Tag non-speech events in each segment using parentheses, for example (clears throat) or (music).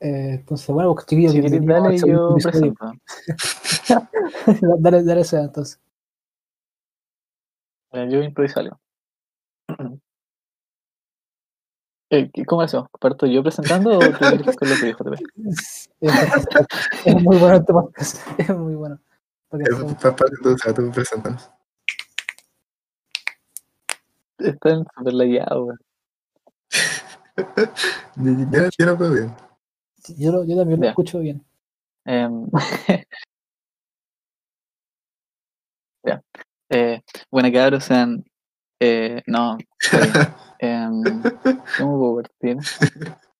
Eh, entonces, bueno, pues, chiquillos, Si bienvenidos dale yo episodio. presento. (laughs) dale, dale ese entonces. Yo improviso algo. (clears throat) Eh, ¿qué- ¿Cómo hacemos? ¿Parto yo presentando o tú quieres con lo que dijo TV? Es, muy bueno este podcast. Es muy bueno. Porque Eh, o sea, tú preséntanos. Están súper lagueados, weón. Yo, yo lo veo bien. yo, lo- yo también lo escucho bien. Em. (laughs) Eh, bueno, cabros, sean. Eh, no. (laughs) Em, ¿Cómo puedo partir?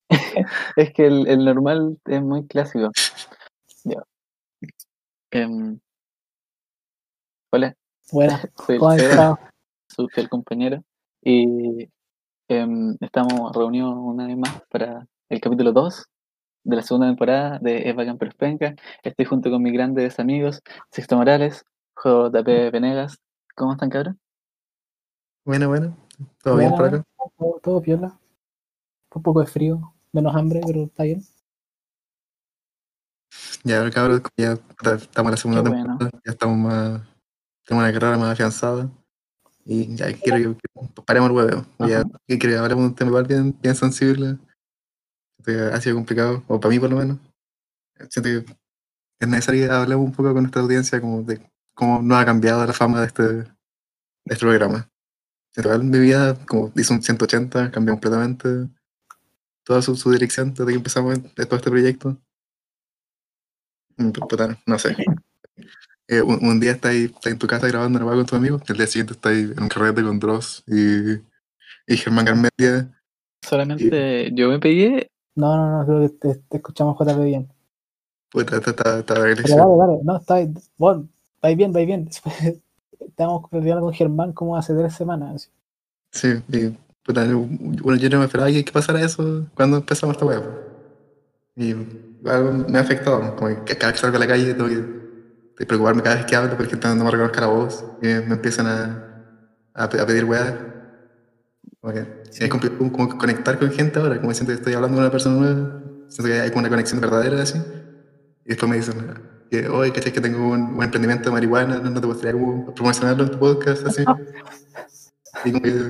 (laughs) es que el, el normal es muy clásico. Ya. Em, hola, Buena. soy el su fiel compañero. Y em, estamos reunidos una vez más para el capítulo 2 de la segunda temporada de Es Bacán Pero es Penca. Estoy junto con mis grandes amigos, Sixto Morales, JP Venegas. ¿Cómo están, cabrón? Bueno, bueno. ¿Todo bien por acá? Todo, todo piola. Un poco de frío, menos hambre, pero está bien. Ya, cabros, ya estamos en la segunda bueno. temporada, ya estamos más. Tenemos una carrera más afianzada. Y ya quiero que, que paremos el hueveo. Ya que hablemos de un tema bien, bien sensible. Ha sido complicado, o para mí por lo menos. Siento que es necesario hablemos un poco con nuestra audiencia como de cómo nos ha cambiado la fama de este, de este programa. En total, mi vida, como hizo un 180, cambió completamente toda su, su dirección desde que empezamos todo este proyecto. Mm, no sé. (laughs) Eh, un, un día estás ahí, estás en tu casa grabando una con tus amigos, el día siguiente estás en un carrete con Dross y, y Germán Garmendia. Solamente yo me pegué. No, no, no, creo que te, te escuchamos JP bien. Puta, esta está, está Pero agresivo. dale, dale, no, está bien. Bueno, vais bien, vais bien. (laughs) Estamos platicando con Germán como hace tres semanas. Sí, y puta, bueno, yo no me esperaba que, que pasara eso cuando empezamos esta web. Y algo me ha afectado, como que cada vez que salgo a la calle tengo que, preocuparme cada vez que hablo porque no me reconozca la voz y me, me empiezan a, a, a pedir weas. Como que Sí. es complicado como, conectar con gente ahora, como siento que estoy hablando con una persona nueva, siento que hay como una conexión verdadera así. Y después me dicen que, oye, ¿cachai que tengo un, un emprendimiento de marihuana? ¿No, no te gustaría como promocionarlo en tu podcast? Así. Y como que,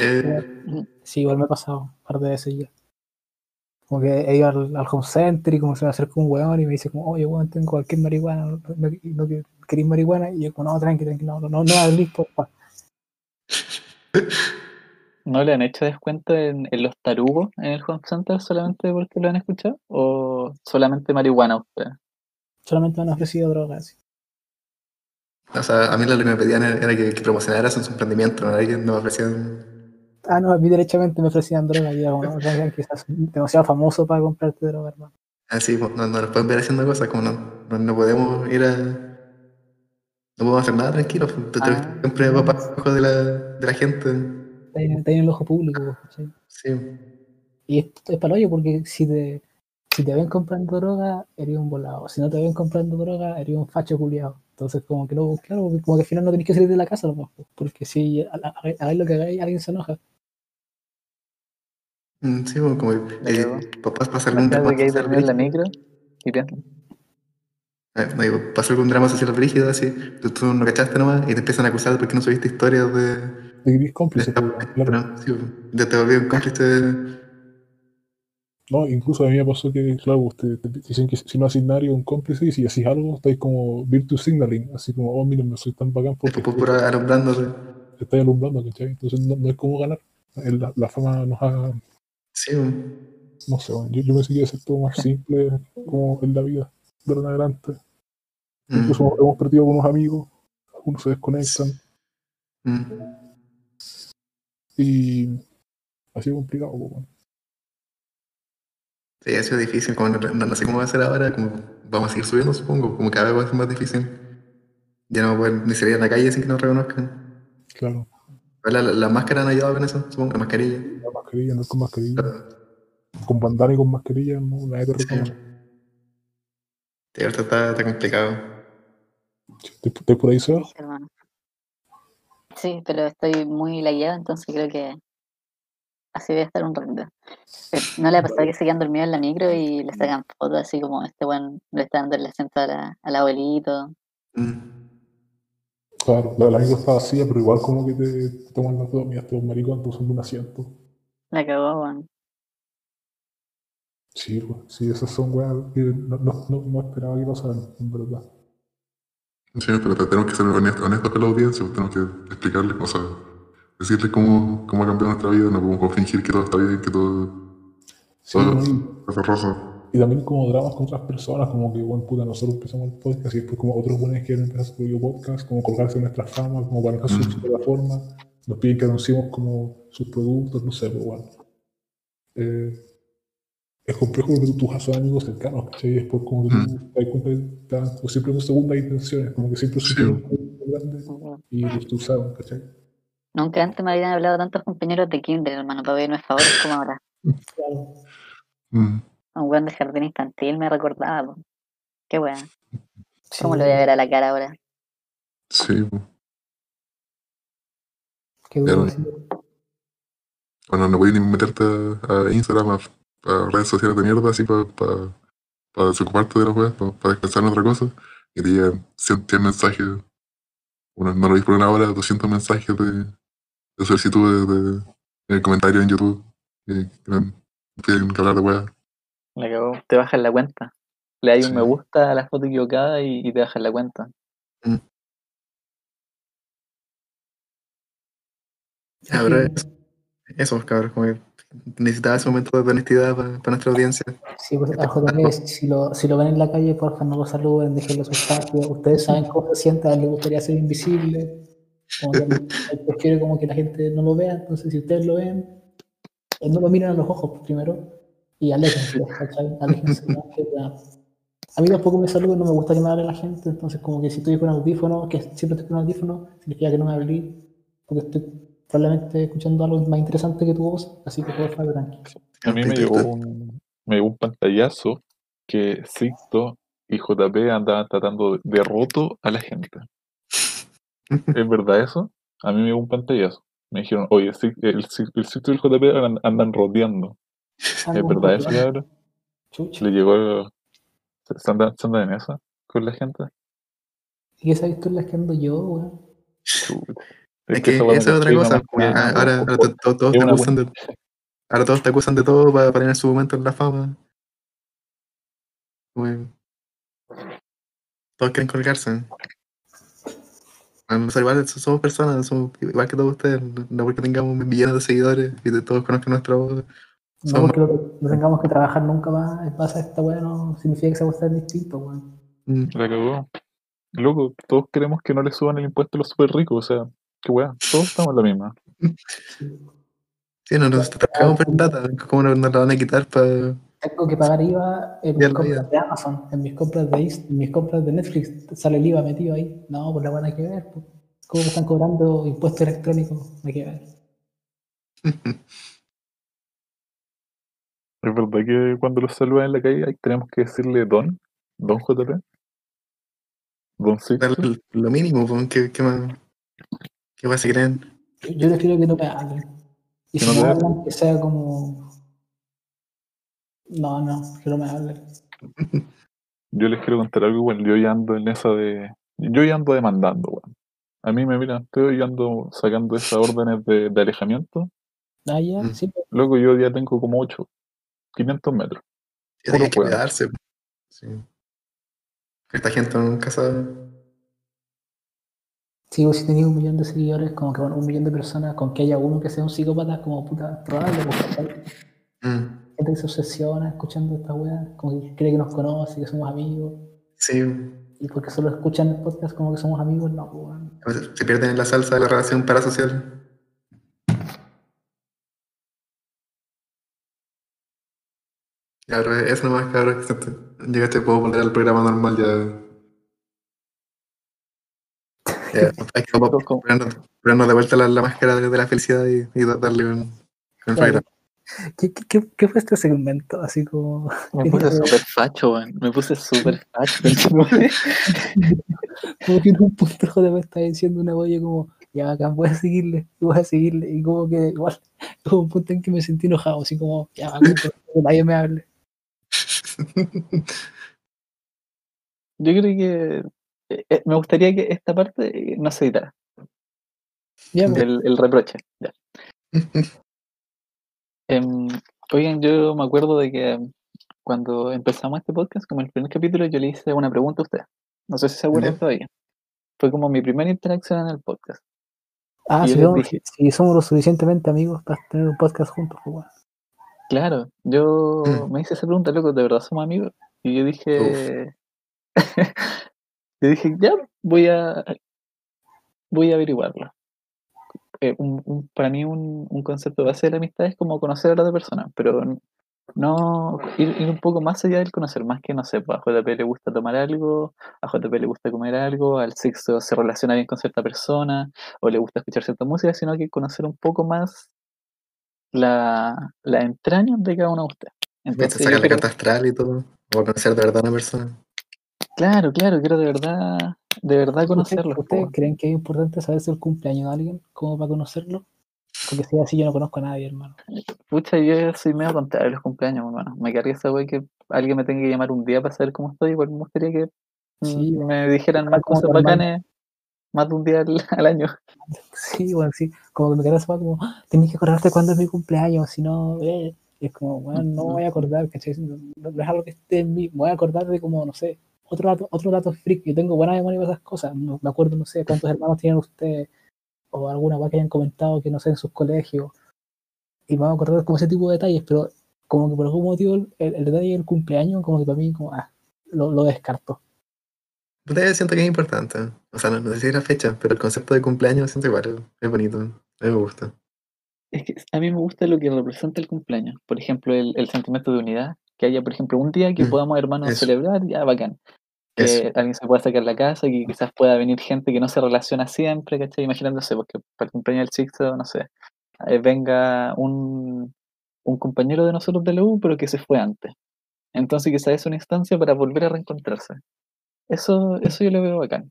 eh, Sí, igual me ha pasado un par de veces ya. Como que he ido al, al home center y como se me acerca un weón y me dice como, oye, weón, tengo cualquier marihuana, no, no, no marihuana, y yo como, no, tranqui, tranqui, no, no, no, no hablís, porfa. ¿No (laughs) le han hecho descuento en, en los tarugos en el Home Center solamente porque lo han escuchado? ¿O solamente marihuana a ustedes? Solamente me han ofrecido drogas. sí. O sea, a mí lo que me pedían era era que, que promocionara su emprendimiento, no era que nos ofrecían. Ah, no, a mí derechamente me ofrecían drogas y como, no, que estás demasiado famoso para comprarte drogas, hermano. Así, pues, no, no nos pueden ver haciendo cosas, como no, no, no podemos ir a. No podemos hacer nada tranquilos. pues, Ah. siempre va para abajo de la, de la gente. Está en, está en el ojo público, ¿cachai? Sí, Y es, es para hoyo porque si te, si te ven comprando droga, eres un volado. Si no te ven comprando droga, eres un facho culiado. Entonces, como que no, claro, como que al final no tenés que salir de la casa, pues, porque si ha- ha- hagáis lo que hagáis, alguien se enoja. Mm, sí, como eh, cagó. papás pasa algún drama que hay en la micro y piensan, Eh, no, pasa algún drama social brígido, así, tú, tú no cachaste nomás y te empiezan a acusar porque no subiste historias de. De cómplice, pues, claro. ya te volví un cómplice. No, incluso a mí me pasó que, claro, te dicen que si no haces nada, eres un cómplice y si haces algo, estáis como virtue signaling, así como, oh, miren, no soy tan bacán porque Después por alumbrándote. te estáis alumbrando, ¿cachai? Entonces no, no es como ganar. El- La, la fama nos ha, Sí, no sé, yo, yo pensé que iba a ser todo más simple como en la vida, de en adelante. Mm, Incluso hemos- perdido con unos amigos, algunos se desconectan mm. Y ha sido complicado. pues, bueno. Sí, ha sido difícil, como no, no- no sé cómo va a ser ahora, como vamos a seguir subiendo, supongo, como cada vez va a ser más difícil. Ya no pueden ni salir a la calle sin que nos reconozcan. Claro, La, la, la máscara han ayudado con eso, supongo, la mascarilla. la mascarilla, no con mascarilla. Con bandana y con mascarilla, no, nadie te Sí. reconoce. Sí, ahorita está, está complicado. ¿Estás estás por ahí, Seba? Sí, hermano. Sí, pero estoy muy lagueado, entonces creo que así voy a estar un ratito. Eh, ¿No le ha pasado que se quedan dormidos en la micro y le sacan fotos así como este buen le está dando el acento a la- al abuelito? Mm. Claro, la, la micro está vacía, pero igual como que te, te toman las dos, mira, estos maricones están usando un asiento. La cagó, weón. Sí, sí, esas son weas que no, no, no, no esperaba que pasaran, en verdad. Sí, pero te- tenemos que ser honestos, honestos con la audiencia, pues, tenemos que explicarles, o sea, decirles cómo, cómo ha cambiado nuestra vida, no podemos fingir que todo está bien, que todo Sí, y, es rosa. y también como dramas con otras personas, como que, bueno, puta, nosotros empezamos el podcast y después como otros buenos quieren empezar su propio podcast, como colgarse en nuestra fama, como para dejar su, su plataforma, nos piden que anunciemos como sus productos, no sé, pero bueno. Eh, es complejo porque tú, tú son amigos cercanos, ¿cachai? Y después como que tú te das cuenta que dan o siempre con segundas intenciones, como que siempre es Sí. un grande y pues tú sabes, ¿cachai? Nunca antes me habían hablado tantos compañeros de Kinder, hermano, para pedirme favores como ahora. Claro. Mm. Un weón de jardín infantil me recordaba, po. Qué weón. Sí, ¿Cómo le voy a ver a la cara ahora? Sí, pues. qué sí. Bueno, no voy ni meterte a, a Instagram, a, a redes sociales de mierda, así para desocuparte de las weas, para descansar en otra cosa. Y te llegan 100, 100 mensajes, uno, no lo veis por una hora, 200 mensajes de, de solicitudes de, de comentarios en YouTube. Y que me piden que hablar de weas. Te bajan la cuenta. Le das un Sí. me gusta a la foto equivocada y, y te bajan la cuenta. Ya, pero (laughs) eso, eso, cabrón, como que necesitaba ese momento de honestidad para nuestra audiencia. Sí, pues si lo, si lo ven en la calle, porfa, no lo saluden, déjenlo su espacio. Ustedes saben cómo se siente, a él le gustaría ser invisible. Como que prefiere como que la gente no lo vea, entonces si ustedes lo ven, eh, no lo miren a los ojos pues, primero y aléjense. A mí tampoco me saluden, no me gusta que me hable la gente, entonces como que si estoy con audífono, que siempre estoy con audífono, significa que no me hablé, porque estoy probablemente escuchando algo más interesante que tu voz, así que porfa, tranqui. A mí me llegó un, me llegó un pantallazo que Sixto y JP andaban tratando de, roto a la gente. (laughs) ¿Es verdad eso? A mí me llegó un pantallazo. Me dijeron, oye, el, Six- el Sixto y el JP an- andan rodeando. ¿Es verdad eso, cabrón? Le llegó... ¿Se se andan, se andan en esa con la gente? ¿Y tú en las que ando yo, weón? Es que esa es otra cosa. Ah, Ahora, ahora to- to- todos te acusan de, ahora todos te acusan de todo para, para tener su momento en la fama. Como- todos quieren colgarse. Bueno, o sea, igual somos personas, somos igual que todos ustedes, no porque tengamos millones de seguidores y de todos conozcan nuestra voz. No porque no, no tengamos que trabajar nunca más en base a esta weá, no significa que seamos tan distintos, weón. Mm, La cagó. Loco, todos queremos que no le suban el impuesto a los super ricos, o sea, qué weá, todos estamos en la misma. Sí, no, nos trabajamos por plata, ¿cómo nos, nos la van a quitar para Tengo que pagar IVA en mis compras de Amazon, en mis compras de, en mis compras de Netflix, sale el IVA metido ahí. No, pues la van a que ver. pues. ¿Cómo me están cobrando impuestos electrónicos? Hay que ver. (laughs) ¿Es verdad que cuando los saludan en la calle tenemos que decirle don? ¿Don JP? ¿Don darle lo mínimo? pues, ¿Qué, qué más? ¿Qué se creen? Yo, prefiero que no me hablen. Y si no me hablan, que sea como. No, no, que no me hablen. (laughs) Yo les quiero contar algo, bueno, yo ya ando en esa de... Yo ya ando demandando, weón. A mí me miran, estoy ando sacando esas órdenes de, de alejamiento. Ah, ya, Mm. sí, pues, Loco, yo ya tengo como 8, 500 metros. Hay que pues. Sí. Esta gente nunca sabe. Sí, pues, si tenía un millón de seguidores, como que bueno, un millón de personas, con que haya uno que sea un psicópata, como puta, probable. Mm, gente que se obsesiona escuchando esta weá, como que cree que nos conoce, que somos amigos, Sí, y porque solo escuchan el podcast como que somos amigos, no, pues, weón. se pierden en la salsa de la relación parasocial. Pero eso nomás, cabrón, llegaste, puedo volver al programa normal ya. Ya, hay que como- ponernos, de vuelta la, la máscara de, de la felicidad y, y darle un, un Claro. ¿Qué, qué, qué, fue este segmento? Así como. Me puse (laughs) súper facho, weón. Me puse súper (laughs) facho. Como que en un punto JP está diciendo una wea como. ya bacán, voy a seguirle, voy a seguirle. Y como que igual, (laughs) hubo un punto en que me sentí enojado, así como, ya bacán, que nadie me hable. Yo creo que eh, eh, me gustaría que esta parte eh, no se editara, Ya, pues, el, el reproche. ya. (laughs) Em, oigan, yo me acuerdo de que cuando empezamos este podcast, como el primer capítulo, yo le hice una pregunta a usted. No sé si se acuerdan todavía. Fue como mi primera interacción en el podcast. ah, si, somos, dije- si somos lo suficientemente amigos para tener un podcast juntos, pues. Claro, yo Mm. me hice esa pregunta, loco, ¿de verdad somos amigos? Y yo dije, (laughs) yo dije, ya, voy a, voy a averiguarlo. Eh, un- un- para mí un, un concepto base de la amistad es como conocer a la otra persona, pero no ir, ir un poco más allá del conocer, más que, no sé, pues a JP le gusta tomar algo, a JP le gusta comer algo, al sexo se relaciona bien con cierta persona, o le gusta escuchar cierta música, sino que conocer un poco más la, la entraña de cada uno de ustedes. Entonces, sacar la carta astral y todo. O conocer de verdad a una persona. Claro, claro, quiero de verdad, de verdad ¿Ustedes, conocerlo. ustedes creen que es importante saber si el cumpleaños de alguien como para conocerlo? Porque si es así, yo no conozco a nadie, hermano. Pucha, yo soy medio contrario a los cumpleaños, hermano. Me carga esa wey que alguien me tenga que llamar un día para saber cómo estoy. Igual me gustaría que Sí, me dijeran más cosas bacanes más de un día al, (laughs) al año. Sí, bueno, sí. Como que me queda esa weá como, "Ah, tenés que acordarte cuándo es mi cumpleaños, si no, eh. Y es como, bueno, no me voy a acordar, ¿cachai? No, no- no es algo que esté en mí. Me voy a acordar de como, no sé, otro dato, otro dato freak. Yo tengo buena memoria para esas cosas. No- me acuerdo, no sé, cuántos hermanos tienen ustedes, o alguna weá que hayan comentado que no sé en sus colegios. Y me voy a acordar como ese tipo de detalles, pero como que por algún motivo el, el detalle del cumpleaños, como que para mí, como, ah, lo, lo descarto. Yo siento que es importante. O sea, no, no sé si es la fecha, pero el concepto de cumpleaños siento igual. es- Es bonito. A mí me gusta. Es que a mí me gusta lo que representa el cumpleaños. Por ejemplo, el, el sentimiento de unidad. Que haya, por ejemplo, un día que podamos, hermanos, eso. celebrar, ya bacán. Que Eso. alguien se pueda sacar la casa, que quizás pueda venir gente que no se relaciona siempre, ¿cachai? Imaginándose, porque para el cumpleaños del Sixto, no sé, eh, venga un, un compañero de nosotros de la U, pero que se fue antes. Entonces quizás es una instancia para volver a reencontrarse. Eso, eso yo lo veo bacán.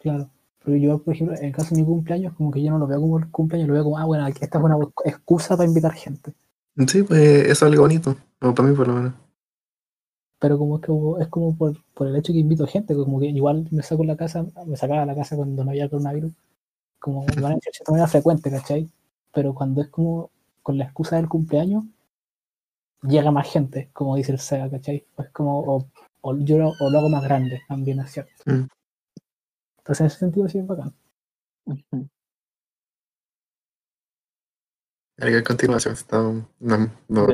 Claro. Pero yo, por ejemplo, en el caso de mi cumpleaños, como que yo no lo veo como el cumpleaños, lo veo como, ah, bueno, aquí esta es una excusa para invitar gente. Sí, pues eso es algo bonito. O para mí, por lo menos. Pero como es como, es como por, por el hecho que invito gente, como que igual me saco la casa, me sacaba la casa cuando no había coronavirus, como de manera, de cierta manera frecuente, ¿cachai? Pero cuando es como con la excusa del cumpleaños, llega más gente, como dice el SEGA, ¿cachai? Es como, o, o yo lo, o lo hago más grande, también es cierto. Mm. Entonces en ese sentido sí es bacán. Hay continuación. Está, no, no,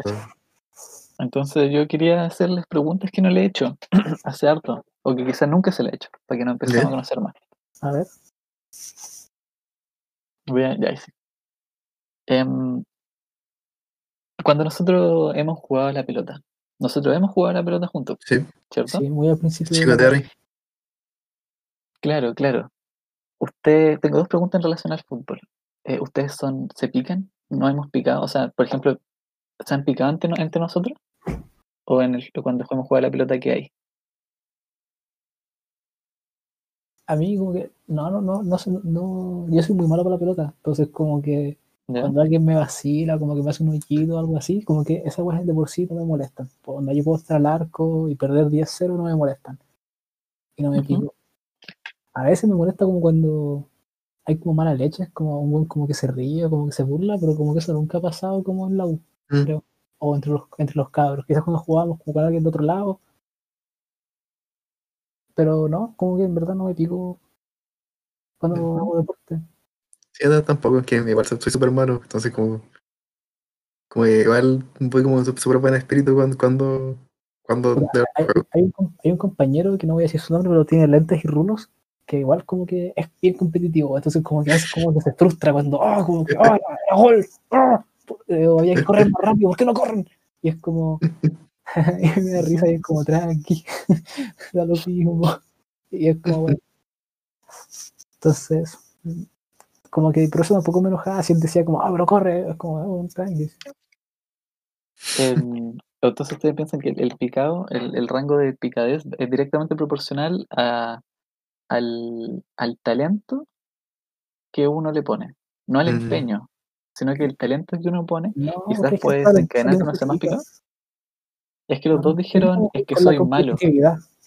Entonces yo quería hacerles preguntas que no le he hecho (clears throat) hace harto, o que quizás nunca se le he hecho, para que nos empecemos a conocer más. A ver, Voy a- ya ahí sí. Em, cuando nosotros hemos jugado a la pelota, nosotros hemos jugado a la pelota juntos, sí. ¿cierto? sí, muy al principio. de Chico Terry. Claro, claro. Usted, tengo dos preguntas en relación al fútbol. Eh, ¿Ustedes son, se pican? ¿No hemos picado? O sea, por ejemplo, ¿se han picado entre, entre nosotros? ¿O en el, cuando jugamos jugar a la pelota que hay? A mí como que, no, no, no, no, yo soy muy malo para la pelota, entonces como que ¿Ya? cuando alguien me vacila, como que me hace un hoyito o algo así, como que esas cosas de por sí no me molestan. Cuando yo puedo estar al arco y perder 10-0 no me molestan. Y no me pico. A veces me molesta como cuando hay como mala leche, es como un como que se ríe, como que se burla, pero como que eso nunca ha pasado como en la U, Mm. creo. O entre los, entre los cabros. Quizás cuando jugábamos con alguien de otro lado. Pero no, como que en verdad no me pico cuando Ujú. hago deporte. Sí, no, tampoco, es que igual soy súper malo, entonces como, como que igual voy como súper buen espíritu cuando, cuando, cuando hay, hay un, hay un compañero que no voy a decir su nombre, pero tiene lentes y rulos, que igual como que es bien competitivo, entonces como que a como que se frustra cuando, ah, como que, era gol, ah, eh, o había que correr más rápido, ¿por qué no corren? Y es como, (laughs) me da risa y es como, tranqui, (laughs) da lo mismo, y es como, bueno. Entonces, como que por eso tampoco me enojaba, si él decía como, ah, pero corre, es como, bueno, tranqui. Entonces ustedes piensan que el, el picado, el, el rango de picadez es directamente proporcional a, al, al talento que uno le pone, no al Mm. empeño, sino que el talento que uno pone, No, quizás puede desencadenar que no sea más picado. Es que los No, dos dijeron, como es que soy malo,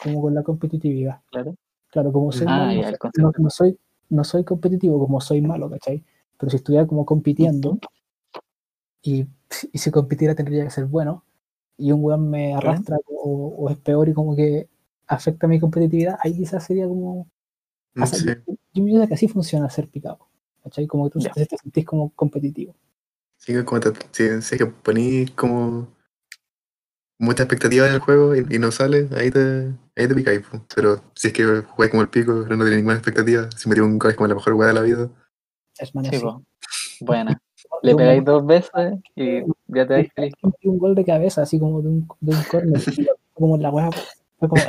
como con la competitividad. claro. Claro, como soy Ah, malo, ya, no, el soy- no- soy, no soy competitivo como soy malo, ¿cachai? Pero si estuviera como compitiendo y, y si compitiera tendría que ser bueno y un weón me arrastra o, o es peor y como que afecta mi competitividad, ahí quizás sería como... Sea, sí. yo, yo pienso que así funciona ser picado, ¿cachai? Como que tú Ya. te, sentís como competitivo. Sí, como te, si, si es que ponís como mucha expectativa en el juego y, y no sale, ahí te, ahí te picáis. Pero si es que jugáis como el pico, no tiene ninguna expectativa, si metí un gol es como la mejor jugada de la vida. Es man Sí, así. Buena. Yo Le pegáis dos veces y ya te vais feliz. un gol de cabeza, así como de un, de un (laughs) fue como la weá, fue como,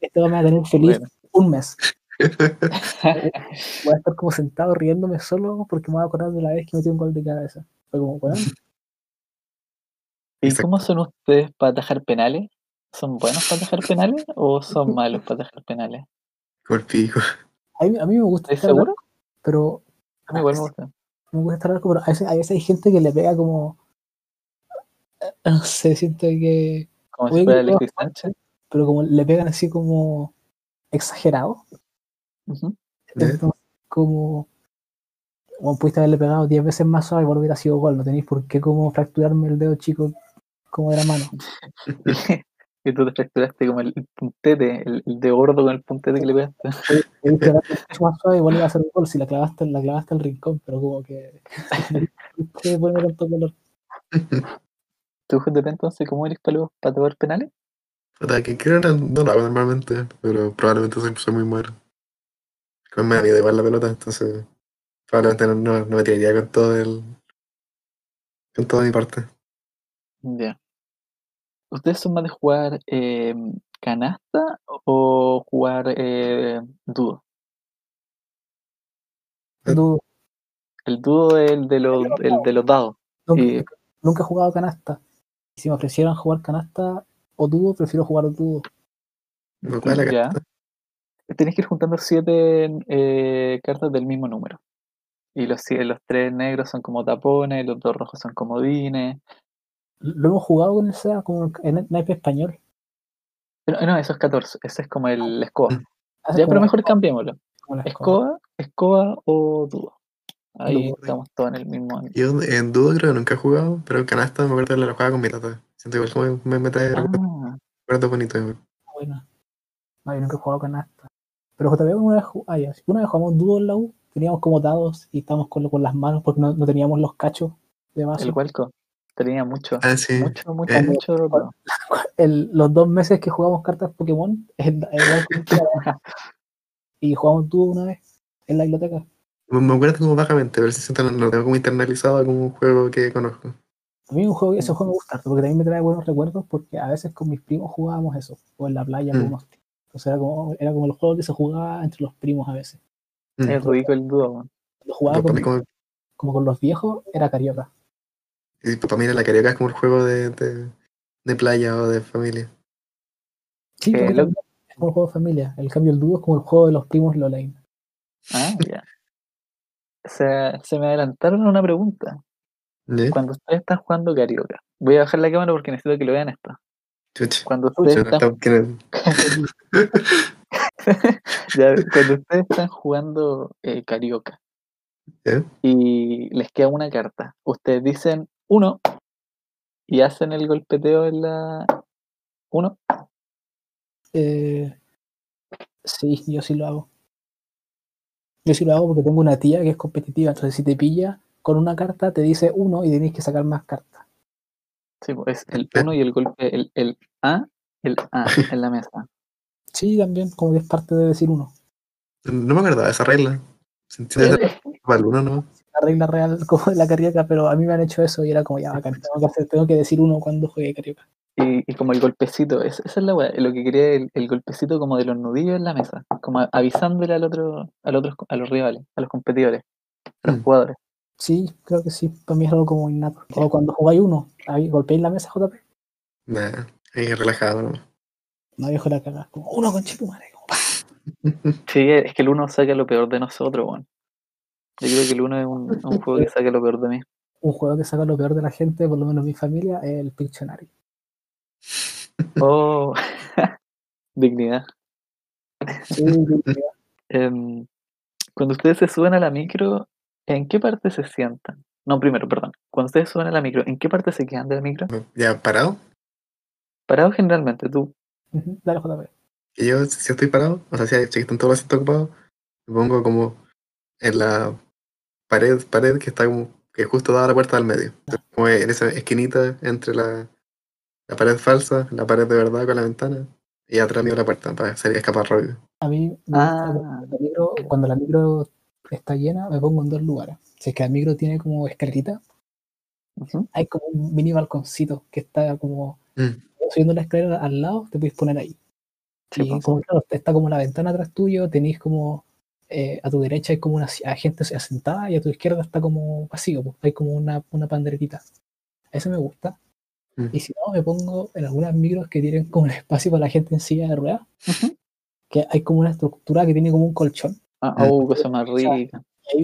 este me va a tener feliz Bueno. un mes. (laughs) Voy a estar como sentado riéndome solo porque me voy a acordar de la vez que metí un gol de cabeza. Fue como, weón, ¿Y Exacto. cómo son ustedes para atajar penales? ¿Son buenos para atajar penales o son (laughs) malos para atajar penales? El pico. a mí, a mí me gusta ¿Estás seguro? pero A mí igual me gusta. me gusta estar pero a veces, a veces hay gente que le pega como, (laughs) no sé, siento que, Como si fuera Alexis Sánchez. pero como le pegan así como exagerado. Entonces, como, como pudiste haberle pegado 10 veces más suave, igual hubiera sido gol. No tenéis por qué como fracturarme el dedo chico como de la mano. (laughs) Y tú te fracturaste como el puntete, el, el de gordo con el puntete que le pegaste. Más suave, igual iba a ser gol si la clavaste, la clavaste al rincón, pero como que (laughs) (laughs) ponerme tanto color. ¿Tú, JP, entonces, cómo eres para, los, para tomar penales? Puta, que creo que no, no lo hago normalmente, pero probablemente soy, soy muy malo. Como me da miedo igual la pelota, entonces probablemente no, no, no me tiraría con todo el. con toda mi parte. Ya. ¿Ustedes son más de jugar eh, canasta o jugar eh, dúo? Eh. Dudo, El dúo es el de los, el de los dados. nunca, Y- nunca he jugado canasta. Y si me ofrecieran jugar canasta o dúo, prefiero jugar dúo. ¿Cuál es la Ya. Tenés que ir juntando siete eh, cartas del mismo número. Y los, los tres negros son como tapones, los dos rojos son comodines. Lo hemos jugado con el SEA como en el naipe español. Pero, no, eso es 14. Ese es como el la escoba. Mm. Hace Ya, pero mejor cambiémoslo. escoba. Escoba, escoba o dúo. Ahí Dúo. estamos todos en el mismo. Yo en dudo creo que nunca he jugado, pero en canasta me acuerdo de la jugada con mi tata. Siento igual como me, me trae Ah, recuerdos bonitos. igual. Buena. No, yo nunca he jugado canasta. Pero JB una vez, ah, ya, una vez jugamos dúo en la U, teníamos como dados y estábamos con, con las manos porque no, no teníamos los cachos de vaso. el Walco. Tenía mucho, Ah, sí. mucho, mucho, Eh. mucho. (laughs) El- los dos meses que jugamos cartas Pokémon, (laughs) el, el y jugamos dúo una vez en la biblioteca. Me acuerdo como bajamente, pero no lo tengo como internalizado como un juego que conozco. A mí un juego, ese juego me gusta porque también me trae buenos recuerdos porque a veces con mis primos jugábamos eso, o en la playa Mm. Algunos. Entonces era como, era como el juego que se jugaba entre los primos a veces. Mm. Es rico el dúo. man. Lo jugaba con- como, como con los viejos, era carioca. y para mí la carioca es como el juego de, de, de playa o de familia. Sí, Eh, lo- es como el juego de familia. El cambio, el dúo es como el juego de los primos Lolain. Ah, ya. Se, se me adelantaron a una pregunta. ¿Ya? Cuando ustedes están jugando Carioca, voy a bajar la cámara porque necesito que lo vean esto. Chucha. Cuando ustedes están, (laughs) cuando ustedes están jugando eh, Carioca y les queda una carta, ustedes dicen uno y hacen el golpeteo en la uno. Eh, sí, yo sí lo hago. Yo sí lo hago porque tengo una tía que es competitiva. Entonces, si te pilla con una carta, te dice uno y tenés que sacar más cartas. Sí, pues, es el Eh. uno y el golpe, el, el A, el A (laughs) en la mesa. Sí, también, como que es parte de decir uno. No me acordaba de esa regla. Sentí de Eh, para alguno, ¿no? La regla real (laughs) como de la carioca, pero a mí me han hecho eso y era como, ya, bacán, tengo que, hacer, tengo que decir uno cuando juegue carioca. Y, y como el golpecito, es- esa es la weá, lo que quería el, el golpecito como de los nudillos en la mesa, como avisándole al otro, al otro, a los rivales, a los competidores, a los Mm. jugadores. Sí, creo que sí, para mí es algo como innato. O cuando jugáis uno, ahí golpeáis la mesa, JP, Nah, ahí relajado, ¿no? no viejo la cagada, como uno con chico. (laughs) Sí, es que el uno saca lo peor de nosotros, weón. Yo creo que el 1 es un, un juego que saca lo peor de mí. Un juego que saca lo peor de la gente, por lo menos mi familia, es el Pictionary. (laughs) Oh, (laughs) dignidad. Sí, sí. Em, cuando ustedes se suben a la micro, ¿en qué parte se sientan? No, primero, perdón. Cuando ustedes suben a la micro, ¿en qué parte se quedan de la micro? ¿Ya parado? Parado generalmente, tú. Dale, JP. Que yo, si estoy parado, o sea, si, si están todos los asientos ocupados, me pongo como en la pared, pared que está como, que justo da la puerta del medio. Como en esa esquinita entre la, la pared falsa, la pared de verdad con la ventana, y atrás mío la puerta para salir escapar rápido. A mí, Ah. la micro, cuando la micro está llena, me pongo en dos lugares. Si es que la micro tiene como escalerita, Ujú. hay como un mini balconcito que está como Mm. subiendo la escalera al lado, te puedes poner ahí. Sí, y como claro, está como la ventana atrás tuyo, tenéis como eh, a tu derecha hay como una a gente asentada y a tu izquierda está como vacío, pues, hay como una, una panderetita. Eso me gusta. Mm. Y si no, me pongo en algunas micros que tienen como un espacio para la gente en silla de ruedas, Ujú. que hay como una estructura que tiene como un colchón. Ah, Mm. oh, cosa más O sea, ahí,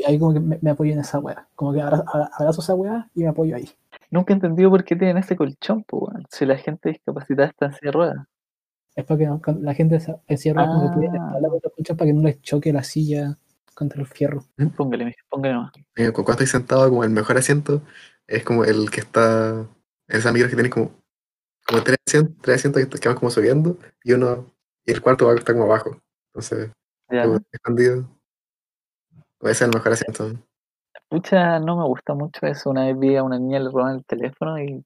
ahí como que me, me apoyo en esa wea. Como que abra- abra- abrazo esa wea y me apoyo ahí. Nunca he entendido por qué tienen ese colchón, po, weón. Si la gente discapacitada está en silla de ruedas. Es para que no- la gente en silla de ruedas como que puede Ah. hablar con los colchón para que no les choque la silla contra el fierro. Póngale, mijo, póngale nomás. Eh, cu- Cuando estoy sentado, como el mejor asiento es como el que está. Esas micros que tienen como, como tres, asientos, tres asientos que, que van como subiendo y uno. Y el cuarto va está como abajo. Entonces, Ya. escondido. Ese es el mejor asiento. Pucha, no me gusta mucho eso. Una vez vi a una niña le robaron el teléfono y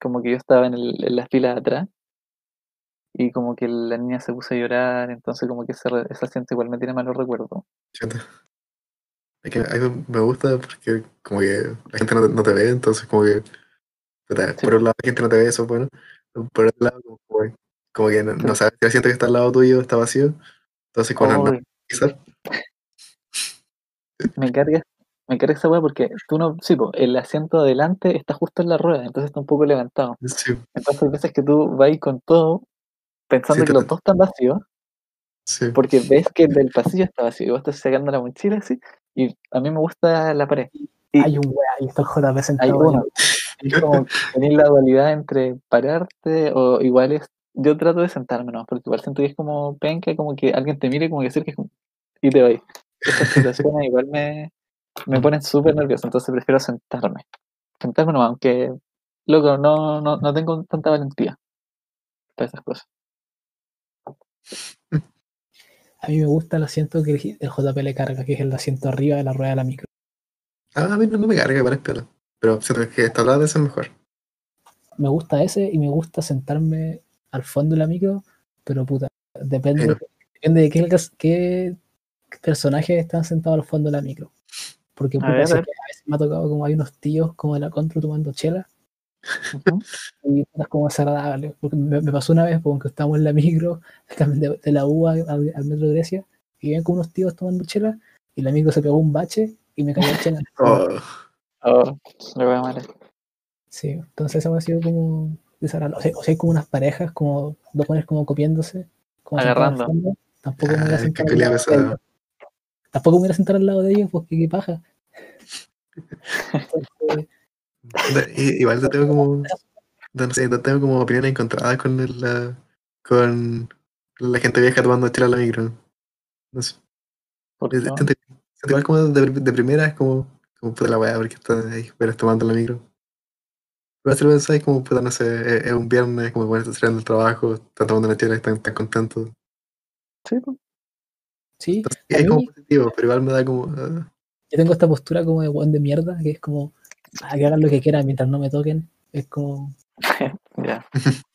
como que yo estaba en, el- en la fila de atrás y como que la niña se puso a llorar, entonces como que ese, ese asiento igual me tiene malos recuerdos. Es que a mí me- gusta porque como que la gente no te, no te ve, entonces como que Sí. por un lado la gente no te ve, eso es bueno. Por otro lado, como, como- como que no, no sabes si el asiento que está al lado tuyo está vacío. Entonces cuando no Ay, quizás, me carga, me carga esa weá porque tú no, sí, po, el asiento de adelante está justo en la rueda, entonces está un poco levantado. sí, Entonces hay veces que tú vas ahí con todo pensando Sí, que los dos están vacíos, sí. porque ves que el del pasillo está vacío y vos estás sacando la mochila así, y a mí me gusta la pared. Y Hay un wea y está el JP hay sentado. uno, ahí. y es como tener la dualidad entre pararte o igual es, yo trato de sentarme, ¿no? Porque igual siento que es como penca, como que alguien te mire como que cerca y te va Esas (laughs) situaciones igual me, me ponen súper nervioso, entonces prefiero sentarme. Sentarme no, aunque, loco, no, no, no tengo tanta valentía para esas cosas. (laughs) A mí me gusta el asiento que el el JP le carga, que es el asiento arriba de la rueda de la micro. Ah, a mí no, no me carga para espera. Pero siento que esta hablada es mejor. Me gusta ese y me gusta sentarme al fondo de la micro, pero puta, depende, Pero- depende de qué, qué personajes están sentados al fondo de la micro. Porque A puta, ver, a ver. que a veces me ha tocado como hay unos tíos como de la contra tomando chela y es como desagradable. Porque me, me pasó una vez porque estábamos en la micro también de, de la UA al, al metro de Grecia y ven como unos tíos tomando chela y la micro se pegó un bache y me cayó el chela. Oh, Oh, lo voy a amar. Sí, entonces eso ha sido como O sea, o sea, hay como unas parejas, como dos pones como copiándose, como Agarrando. fondo. Tampoco me voy a Ay, sentar al lado de ellos. Tampoco me voy a sentar al lado de ellos porque qué paja. Entonces, igual yo tengo como. No sé, yo tengo como opiniones encontradas con el, la, con la gente vieja tomando chela en la micro. No sé. ¿Por Es- qué? Siento, siento igual como de, de primera es como, como puta la weá, porque están ahí pero tomando la micro. Pero si lo pensáis como puta, no sé, es, es un viernes, como bueno, están saliendo del trabajo, están tomando la chela, están tan contentos. Sí, pues. sí, Entonces, a es como mí positivo, pero igual me da como. ah, yo tengo esta postura como de buen de mierda, que es como "Ah, que hagan lo que quieran mientras no me toquen. Es como (laughs) Ya. (laughs)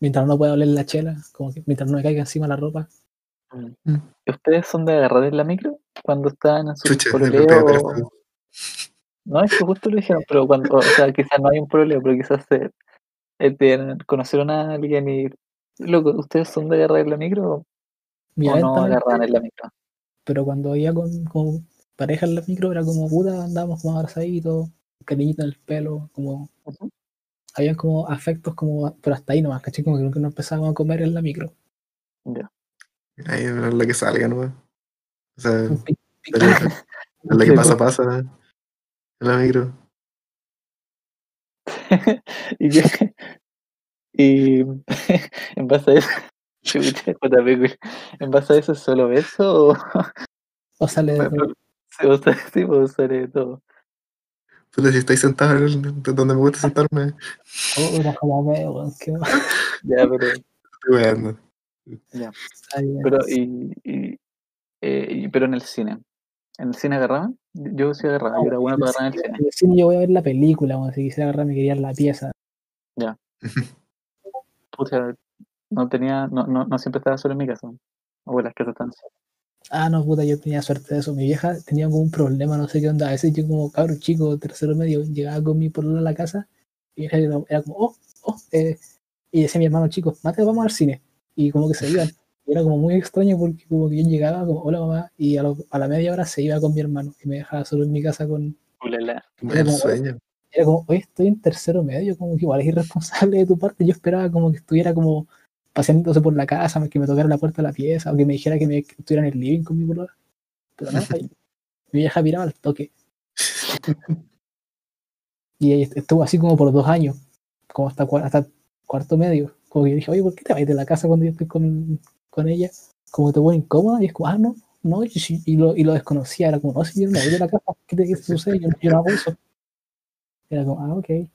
mientras no pueda oler la chela, como que mientras no me caiga encima la ropa. Mm. ¿Ustedes son de agarrar en la micro cuando están en su chucha, (laughs) No, es que justo lo dijeron, pero cuando, o sea, quizás no hay un problema, pero quizás se, eh, conocieron a alguien y, loco, ¿ustedes son de agarrar en la micro o no agarran en la micro? pero cuando iba con, con pareja en la micro era como puta, andábamos como abrazaditos, cariñito en el pelo, como habían como afectos como, pero hasta ahí nomás, caché, como que nunca nos empezábamos a comer en la micro. Ya. Ahí no es lo que salga, ¿no? O sea, Es la que pasa, pasa. En la micro. (laughs) y, y (laughs) en base a eso, (laughs) en base a eso, ¿es ¿solo beso o, O sale de todo. sí, o sea, sí, o sale de todo? Puta, si estáis sentados en el- donde me gusta sentarme, Oh, una como weón, qué. Ya, pero, estoy weando. Bien. pero, y, y, eh, y- pero en el cine. ¿En el cine agarraban? Yo sí agarraba, yo era bueno para agarrar en el cine. En el cine yo voy a ver la película, weón, si quisiera agarrar me quería la pieza. (laughs) Pucha, no tenía, no, no, no siempre estaba solo en mi casa. O las casas solas. Ah, no, puta, yo tenía suerte de eso. Mi vieja tenía como un problema, no sé qué onda. A veces yo como cabro chico, tercero medio, llegaba con mi polola a la casa y era, era como, oh, oh, eh, y decía mi hermano chico, mate, vamos al cine. Y como que se iban. Y era como muy extraño porque como que yo llegaba como, hola mamá, y a, lo- a la media hora se iba con mi hermano y me dejaba solo en mi casa con... Ulala. Era como, sueño. era como, oye, estoy en tercero medio, como que igual es irresponsable de tu parte. Yo esperaba como que estuviera como paseándose por la casa, que me tocara la puerta de la pieza, o que me dijera que, me, que estuviera en el living con mi polola. Pero no, mi vieja miraba al toque. y estuvo así como por dos años, como hasta, hasta cuarto medio. Como que yo dije, oye, ¿por qué te vas de la casa cuando yo estoy con, con ella? Como que te pone incómoda y es como, ah, no, no, y, sí- y lo, y lo desconocía. Era como, no, si yo no me voy de la casa, ¿qué te, sucede? Yo, yo no hago eso. Era como, ah, ok.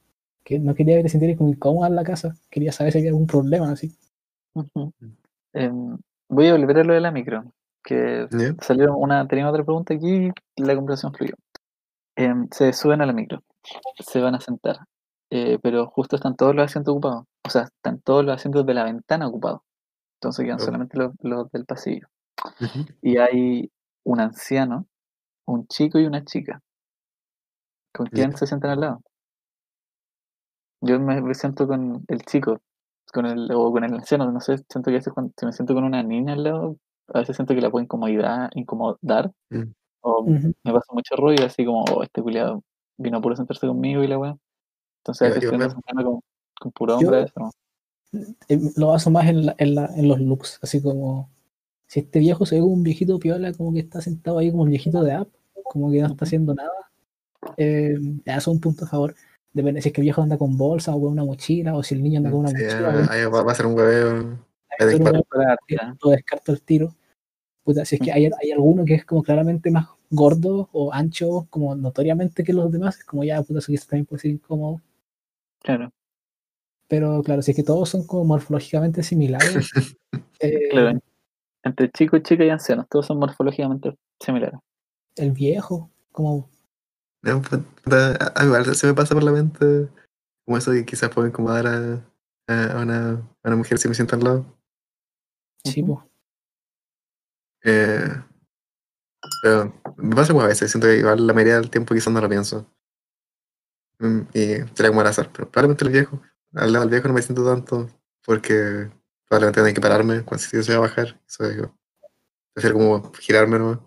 Que no quería que te sintieras como incómoda en la casa. Quería saber si había algún problema así. Em, voy a volver a lo de la micro. Que ¿Ya? salió una, tenía otra pregunta aquí y la conversación fluyó. Em, se suben a la micro, se van a sentar, eh, pero justo están todos los asientos ocupados. O sea, están todos los asientos de la ventana ocupados. Entonces quedan solamente los, los del pasillo. Y hay un anciano, un chico y una chica. ¿Con quién se sientan al lado? Yo me, siento con el chico, con el, o con el anciano, no sé, siento que a veces cuando, si me siento con una niña al lado, a veces siento que la puedo incomodar, incomodar Mm. o me pasa mucho rollo, así como, oh, este culiado vino puro a sentarse conmigo y la weá. Entonces a veces yo con, con puro Yo- hombre, eso. Lo baso más en, la- en, la- en los looks. Así como, si este viejo se ve como un viejito piola, como que está sentado ahí como el viejito de app, como que no está haciendo nada. Eh, ya, eso es un punto a favor. Depende si es que el viejo anda con bolsa o con una mochila, o si el niño anda con una Sí, mochila. ahí- va, va a ser un hueveo. Para, lo descarto el tiro. Puta, si es que hay, hay alguno que es como claramente más gordo o ancho, como notoriamente que los demás, es como ya, puta, eso quizás también puede ser incómodo. claro, Pero claro, si es que todos son como morfológicamente similares, (laughs) eh, claro. Entre chico, chica y ancianos, todos son morfológicamente similares. el viejo, como No, a- igual se me pasa por la mente como eso de que quizás puedo incomodar a, una, a una mujer si me siento al lado. sí, po. Eh, pero me pasa como a veces, siento que igual la mayoría del tiempo quizás no lo pienso. Mm, Y sería como al azar, pero probablemente el viejo, al lado del viejo no me siento tanto porque probablemente tenga que pararme cuando si se va a bajar. Eso digo, prefiero como girarme nomás.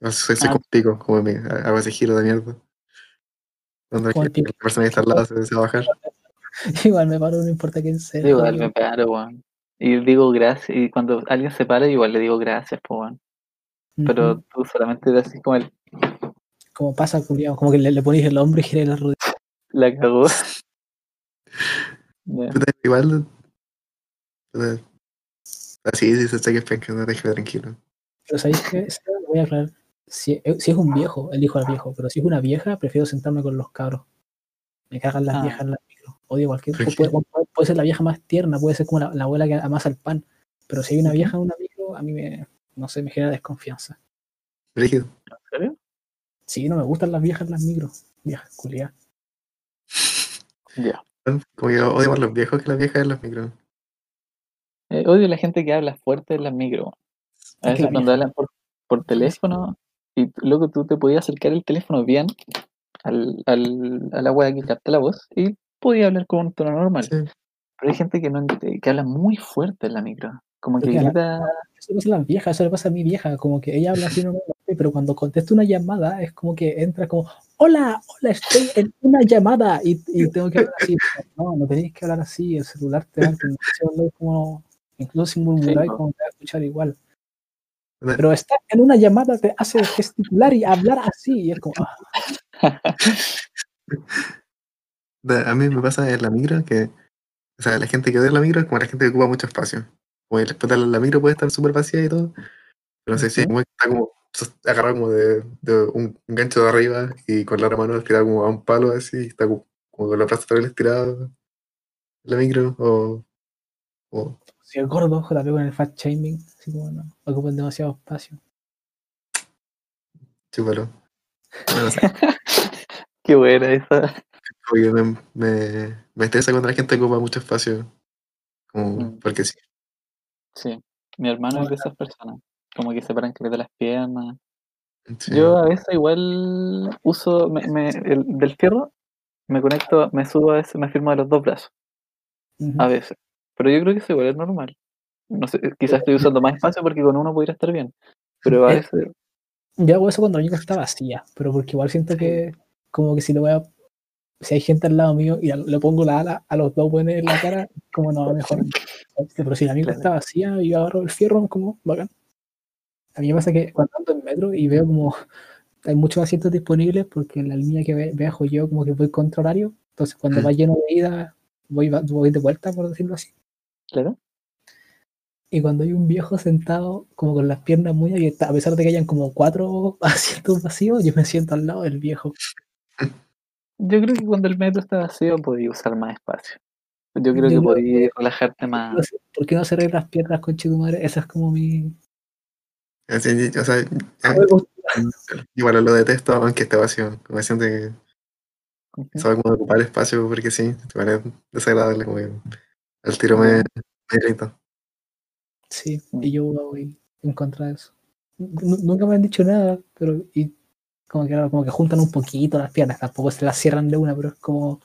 No sé, soy, soy Ah. como pico, como me, hago ese giro de mierda. Cuando la persona que está al lado se, se va a bajar. (laughs) Igual me paro, no importa quién sea. Igual me paro, weón. Y digo gracias, y cuando alguien se para, igual le digo gracias, pues, weón. Pero Ujú. tú solamente eres así como el, Como pasa, como que le, le pones el hombro y giras la rodilla. la cagó. (laughs) Ya. Puta, Igual. puta, Así, sé que es penca, no te dejes tranquilo. Pero ¿sabéis? Sí, Voy a aclarar. Si, eh, si es un viejo, elijo al viejo. Pero si es una vieja, prefiero sentarme con los cabros. Me cagan las Ah. viejas en la micro. Odio cualquier. Puede, puede- puede ser la vieja más tierna, puede ser como la, la abuela que amasa el pan. Pero si hay una vieja en una micro, a mí me, no sé, me genera desconfianza. Rígido. ¿En serio? Sí, no me gustan las viejas en las micro. Viejas culiadas. Ya. Como yo odio más los viejos que las viejas en los micros. Eh, odio la gente que habla fuerte en las micro. weón. A veces cuando hablan por, por teléfono, y luego tú te podías acercar el teléfono bien al, al, a la wea que capta la voz y podías hablar con un tono normal. Sí. Pero hay gente que, no, ent- que habla muy fuerte en la micro. Como que grita. Eso le pasa a las viejas, eso le pasa a mi vieja, como que ella habla así normalmente, pero cuando contesta una llamada es como que entra como, hola, hola, estoy en una llamada y, y tengo que hablar así. No, no tenéis que hablar así, el celular te va a entender, como, incluso sin murmurar, Sí, como te va a escuchar igual. Pero estar en una llamada te hace gesticular y hablar así. Y es como, ah, (laughs) A mí me pasa en la micro que, o sea, la gente que odia la micro es como la gente que ocupa mucho espacio. Como el la, micro puede estar súper vacía y todo, pero no sé si está como agarrado como de, de un gancho de arriba y con la otra mano estirada como a un palo así, y está como, como con la plaza también estirada en la micro, o, o si el gordo, JP con el fat shaming, así como no, ocupan demasiado espacio. chúpalo. No, no sé, Qué buena esa. me, me, me estresa cuando la gente ocupa mucho espacio, como Mm. porque sí. Sí. Mi hermano es de esas personas. Como que se paran que de las piernas. sí. Yo a veces igual uso me, me- el, del fierro, me conecto, me subo a veces, me firmo de los dos brazos, a veces. Pero yo creo que eso igual es normal. No sé, quizás estoy usando más espacio porque con uno podría estar bien. Pero a Eh, veces, Yo hago eso cuando la micro está vacía, pero porque igual siento que, como que si le voy a. Si hay gente al lado mío y le pongo la ala a los dos buenos en la cara, como no, mejor. (laughs) Pero si la Claro. está vacía y yo agarro el fierro, como bacán. A mí me pasa que cuando ando en metro y veo como hay muchos asientos disponibles porque en la línea que viajo yo como que voy contra horario, entonces cuando Mm. va lleno de ida, voy, voy de vuelta, por decirlo así. claro. Y cuando hay un viejo sentado como con las piernas muy abiertas, a pesar de que hayan como cuatro (laughs) asientos vacíos, yo me siento al lado del viejo. Yo creo que cuando el metro está vacío podía usar más espacio. Yo creo Yo que podía relajarte más. ¿Por qué no cerré las piernas con tu madre? Esa es como mi. Así, o sea, ya- Juego. igual lo detesto, aunque esté vacío. Como siento que Ujú. sabe cómo ocupar espacio porque sí, igual es desagradable, como que al tiro me, Ya. me irrita. Sí, y yo voy en contra de eso. Nu- Nunca me han dicho nada, pero y como que, como que juntan un poquito las piernas, tampoco se las cierran de una, pero es como.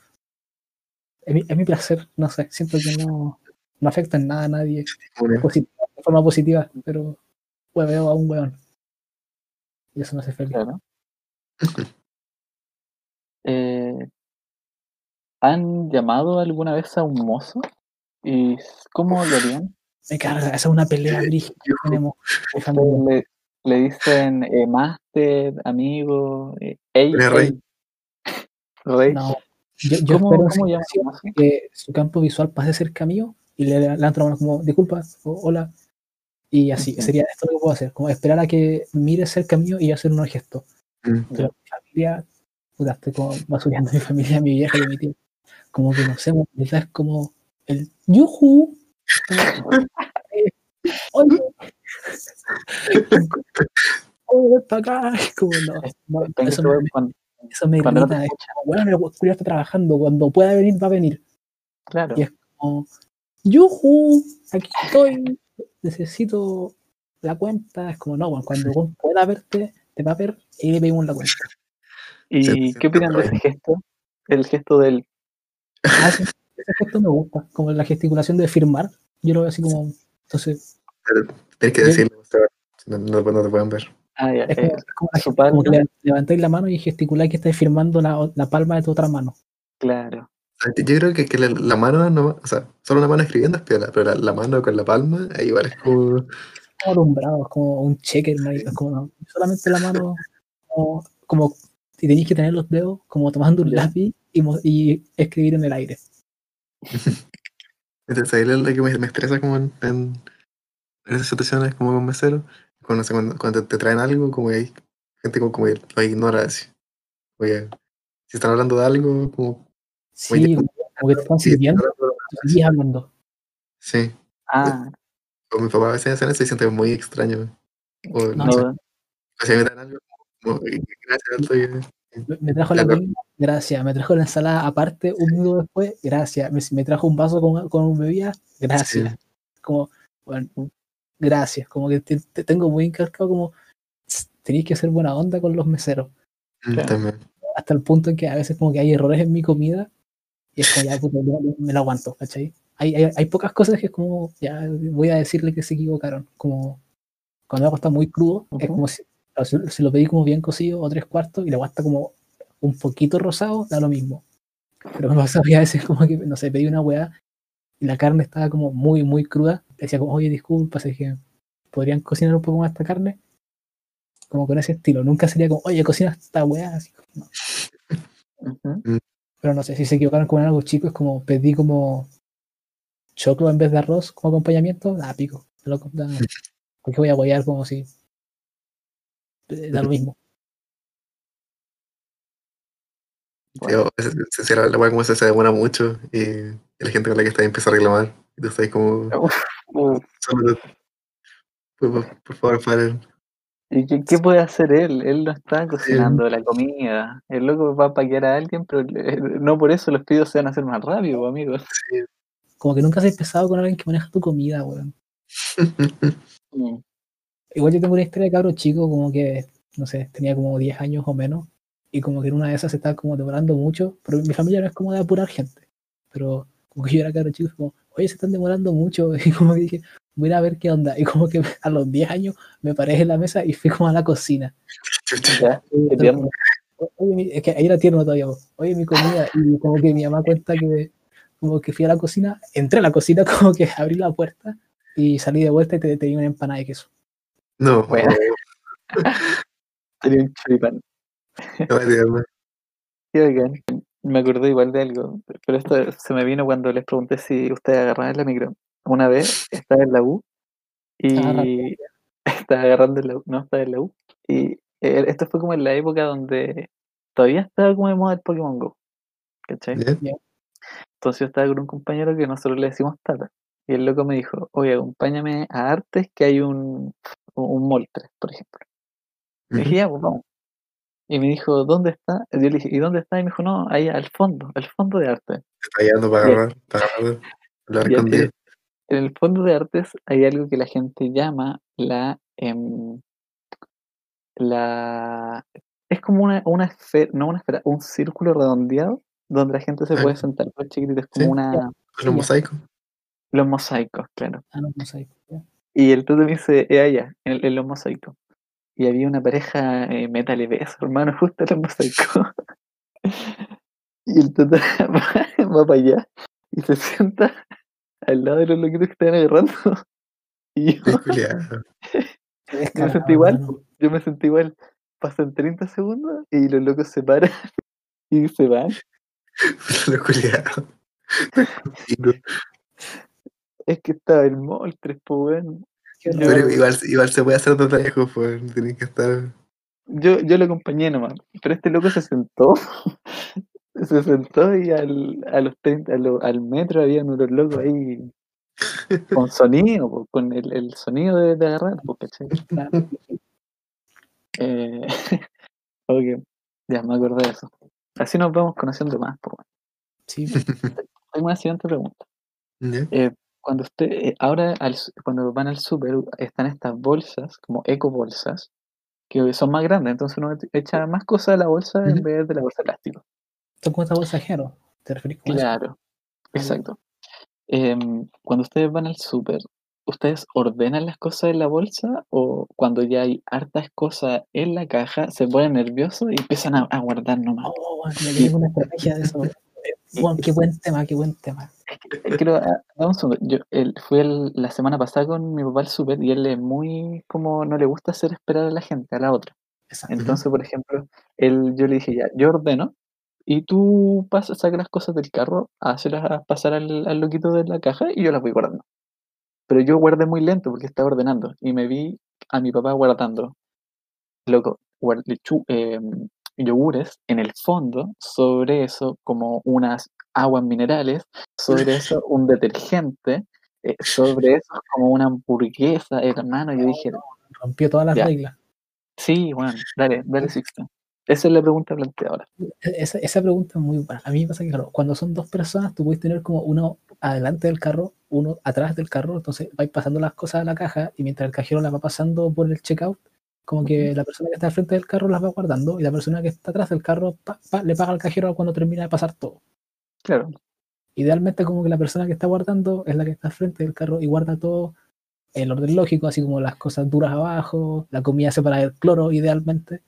Es mi, es mi placer, no sé, siento que no, no afecta en nada a nadie posit- de forma positiva, pero hueveo a un weón. Y eso me hace feliz. Claro. (laughs) Eh, ¿Han llamado alguna vez a un mozo? ¿Y cómo lo harían? Me carga, esa es una pelea (laughs) brígida que tenemos. (laughs) Le, le dicen eh, máster, amigo, eh, ey, Rey. ey, rey. No, yo, yo ¿Cómo, espero cómo que su campo visual pase cerca mío y le levanto la mano como, disculpa, o hola. Y así, sería esto lo que puedo hacer, como esperar a que mire cerca mío y hacer unos gestos. Pero mi familia, puta, estoy como basureando a mi familia, a mi vieja y a mi tío. Como que no sé, es como el eh, (laughs) oye, oye, ven pa' acá. Como, no, no, Tengo eso me, eso me te bueno, el culiao está trabajando, cuando pueda venir, va a venir. Claro, Y es como, yuju, aquí estoy, necesito la cuenta. Es como, no, bueno, cuando vos pueda verte, te va a ver y le pedimos la cuenta. ¿Y Sí, sí, qué opinan de ese gesto? El gesto del... Ah, ese, ese gesto me gusta, como la gesticulación de firmar. Yo lo veo así como, entonces, Pero tienes que decirlo, no, no, no te pueden ver. Ah, ya, es eh, como, es como como que levantáis la mano y gesticuláis que estáis firmando la, la palma de tu otra mano. claro. Yo creo que, que la, la mano, no, o sea, solo una mano escribiendo es piola, pero la, la mano con la palma, ahí igual es como. Como alumbrado, es como un cheque, marico, es como, solamente la mano, como, como y tenéis que tener los dedos como tomando un lápiz y, y escribir en el aire. (laughs) Entonces ahí es lo que me, me estresa como en, en, esas situaciones como con mesero. Cuando, cuando, cuando te traen algo, como que hay gente como, como que lo ignora así. Oye, si están hablando de algo, como. Sí, Oye, como, que te están sí, sirviendo, están hablando. Sí, Ah, o mi papá a veces hacen eso y se siente muy extraño. O No, no, sé, o sea, me traen algo como, gracias, estoy, Me- Me trajo la comida, gracias. Me trajo la ensalada aparte un minuto después, gracias. Me, me trajo un vaso con, con bebida, gracias. Como, bueno, gracias. Como que te, te tengo muy encargado como tenéis que ser buena onda con los meseros. Mm, Claro. también. Hasta el punto en que a veces como que hay errores en mi comida y es como ya puta, ya me lo aguanto, ¿cachai? Hay, hay, hay pocas cosas que es como, ya voy a decirle que se equivocaron. Como cuando algo está muy crudo, es Ujú. como si, si, si lo pedí como bien cocido o tres cuartos y la agua está como un poquito rosado, da lo mismo. Pero me pasa que a veces como que, no sé, pedí una weá y la carne estaba como muy, muy cruda. Decía como, oye, disculpa, así que podrían cocinar un poco más esta carne, como con ese estilo. Nunca sería como, oye, cocina esta weá. Así, no. Ujú. Pero no sé, si se equivocaron con algo chico, es como pedí como choclo en vez de arroz como acompañamiento, da pico. Da lo- da- porque voy a guayar como si. eh, Da lo mismo. Yo, la weá como se, se demora mucho y la gente con la que está ahí empieza a reclamar. Y tú estás ahí como, solo, por, por- por favor, paren. ¿Y qué, qué puede hacer él? Él no está cocinando la comida. El loco va a paquear a alguien, pero eh, no por eso los pedidos se van a hacer más rápido, amigos. Como que nunca has pesado con alguien que maneja tu comida, weón. Mm. Igual yo tengo una historia de cabro chico, como que, no sé, tenía como 10 años o menos, y como que en una de esas se estaba como demorando mucho, pero mi familia no es como de apurar gente, pero como que yo era cabro chico, es como, oye, se están demorando mucho, (laughs) y como que dije, voy a ver qué onda, y como que a los 10 años me paré en la mesa y fui como a la cocina. Chucha. Ya, qué tierno. Oye, mi- es que ahí era tierno todavía, oye, mi comida, y como que mi mamá cuenta que como que fui a la cocina, entré a la cocina, (laughs) como que abrí la puerta, y salí de vuelta y te- tenía una empanada de queso. No, Bueno. (laughs) Tenía un choripán. Me acordé igual de algo, pero esto se me vino cuando les pregunté si ustedes agarraban la micro. Una vez estaba en la U y (laughs) estaba agarrando en la U, no estaba en la U. Y eh, esto fue como en la época donde todavía estaba como de moda el Pokémon Go. ¿Cachai? Entonces yo estaba con un compañero que nosotros le decimos Tata. Y el loco me dijo, oye, acompáñame a Artes que hay un, un Moltres, por ejemplo. Le dije, ya, pues vamos. Y me dijo, ¿dónde está? Yo le dije, ¿y dónde está? Y me dijo, no, ahí al fondo, al fondo de arte. Te está guiando para agarrar, para agarrar. (laughs) en el fondo de artes hay algo que la gente llama la. em, la es como una, una esfera, no una esfera, un círculo redondeado donde la gente se Ah, puede sentar. Pues chiquitito, es como Sí. una. Los mosaicos. Los mosaicos, claro. Ah, no sé. ya. Y el tuto me dice, eh, allá, en, en los mosaicos. Y había una pareja eh, metal y beso, hermano, (laughs) justo en los mosaicos. (laughs) y el tuto (laughs) va, va para allá y se sienta al lado de los loquitos que estaban agarrando. (laughs) Y yo, (laughs) me sentí igual, yo me sentí igual. Pasan 30 segundos y los locos se paran (laughs) y se van. Lo. Es que estaba el Moltres, pues, raro. Pero igual, igual se puede hacer dos lejos, pues. Tienen que estar. Yo, yo lo acompañé nomás, pero este loco se sentó, se sentó y al, a los 30, a lo- al metro había unos locos ahí con (laughs) sonido, po, con el, el sonido de, de agarrar, po, ¿cachai? Claro. (laughs) Eh, (laughs) ok, ya me acordé de eso. Así nos vamos conociendo más. po. Sí, Tengo una siguiente pregunta. Eh, cuando usted, eh, ahora al cuando van al súper están estas bolsas, como eco bolsas, que son más grandes, entonces uno echa más cosas a la bolsa en vez de la bolsa de plástico. Son como pasajeros. ¿Te refieres eso? Claro, exacto. Em, cuando ustedes van al súper, ¿ustedes ordenan las cosas en la bolsa o cuando ya hay hartas cosas en la caja se ponen nerviosos y empiezan a, a guardar nomás? Oh, yo tengo una estrategia de eso. (laughs) Bueno, qué buen tema, qué buen tema. Quiero, ah. Yo el- fui el- la semana pasada con mi papá al súper y él es muy como no le gusta hacer esperar a la gente, a la otra. Exacto. Entonces, por ejemplo, él, yo le dije ya, yo ordeno y tú pasas, sacas las cosas del carro, hacerlas pasar al, al loquito de la caja y yo las voy guardando. Pero yo guardé muy lento porque estaba ordenando y me vi a mi papá guardando, loco, guar- lechu- em, yogures en el fondo, sobre eso como unas aguas minerales, sobre (laughs) eso un detergente, eh, sobre eso como una hamburguesa, hermano. Yo dije, Rompió todas las Ya. reglas. sí, bueno, dale, dale, Sixto. Esa es la pregunta planteada ahora. Esa, esa pregunta es muy buena. A mí me pasa que, claro, cuando son dos personas, tú puedes tener como uno adelante del carro, uno atrás del carro, entonces vais pasando las cosas a la caja y mientras el cajero las va pasando por el checkout, como que la persona que está al frente del carro las va guardando y la persona que está atrás del carro pa- pa- le paga al cajero cuando termina de pasar todo. Claro, Idealmente como que la persona que está guardando es la que está al frente del carro y guarda todo en orden lógico, así como las cosas duras abajo, la comida separada del cloro, idealmente.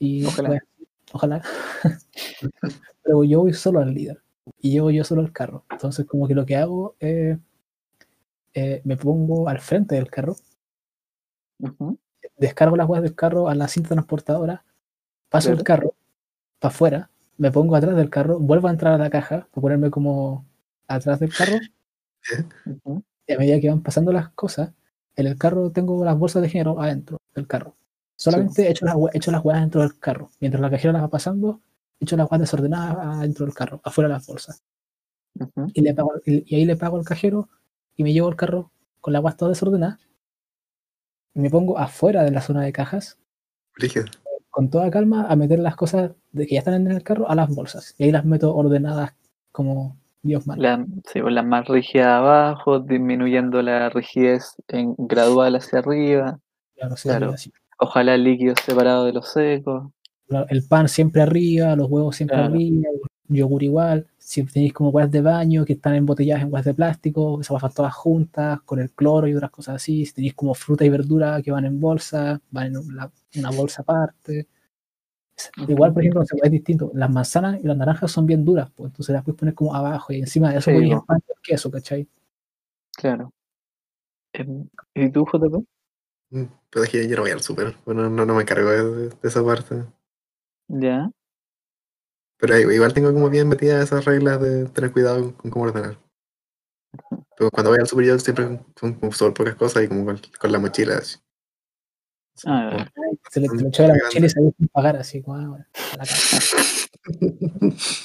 Y Ojalá. bueno, ojalá. (laughs) Pero yo voy solo al líder. Y llevo yo solo el carro. Entonces como que lo que hago es eh, me pongo al frente del carro. Descargo las weas del carro a la cinta transportadora, paso el carro para afuera, me pongo atrás del carro, vuelvo a entrar a la caja para ponerme como atrás del carro. Y a medida que van pasando las cosas, en el carro tengo las bolsas de género adentro del carro. Solamente echo las, hue- echo las weas dentro del carro. Mientras la cajera las va pasando, echo las weas desordenadas adentro del carro, afuera de las bolsas. Ujú. Y, le pago, y ahí le pago al cajero y me llevo el carro con las weas todas desordenadas. Y me pongo afuera de la zona de cajas Brígido. con toda calma a meter las cosas de que ya están en el carro a las bolsas. Y ahí las meto ordenadas como Dios manda. La, sí, pues, la más rígida abajo, disminuyendo la rigidez en gradual hacia arriba. Claro, sí, claro. así. Ojalá líquidos separados de los secos. El pan siempre arriba, los huevos siempre Claro. arriba, el yogur igual. Si tenéis como huevas de baño que están embotelladas en huevas de plástico, esas huevas todas juntas, con el cloro y otras cosas así. Si tenéis como fruta y verdura que van en bolsa, van en una bolsa aparte. Igual, por ejemplo, no es distinto. Las manzanas y las naranjas son bien duras, pues entonces las puedes poner como abajo y encima de eso Sí, po. el pan y el queso, ¿cachai? Claro. Em, ¿Y tú, JP? Pero es que yo no voy al súper. Bueno, no, no me encargo de, de esa parte. Ya. Pero igual tengo como bien metidas esas reglas de tener cuidado con cómo ordenar. Pero cuando voy al súper yo siempre son como súper pocas cosas y como con, con la mochila. así. Ah, Como- Se le, echó de la mochila y sabía sin pagar así, como, ah, bueno, a la casa. (laughs)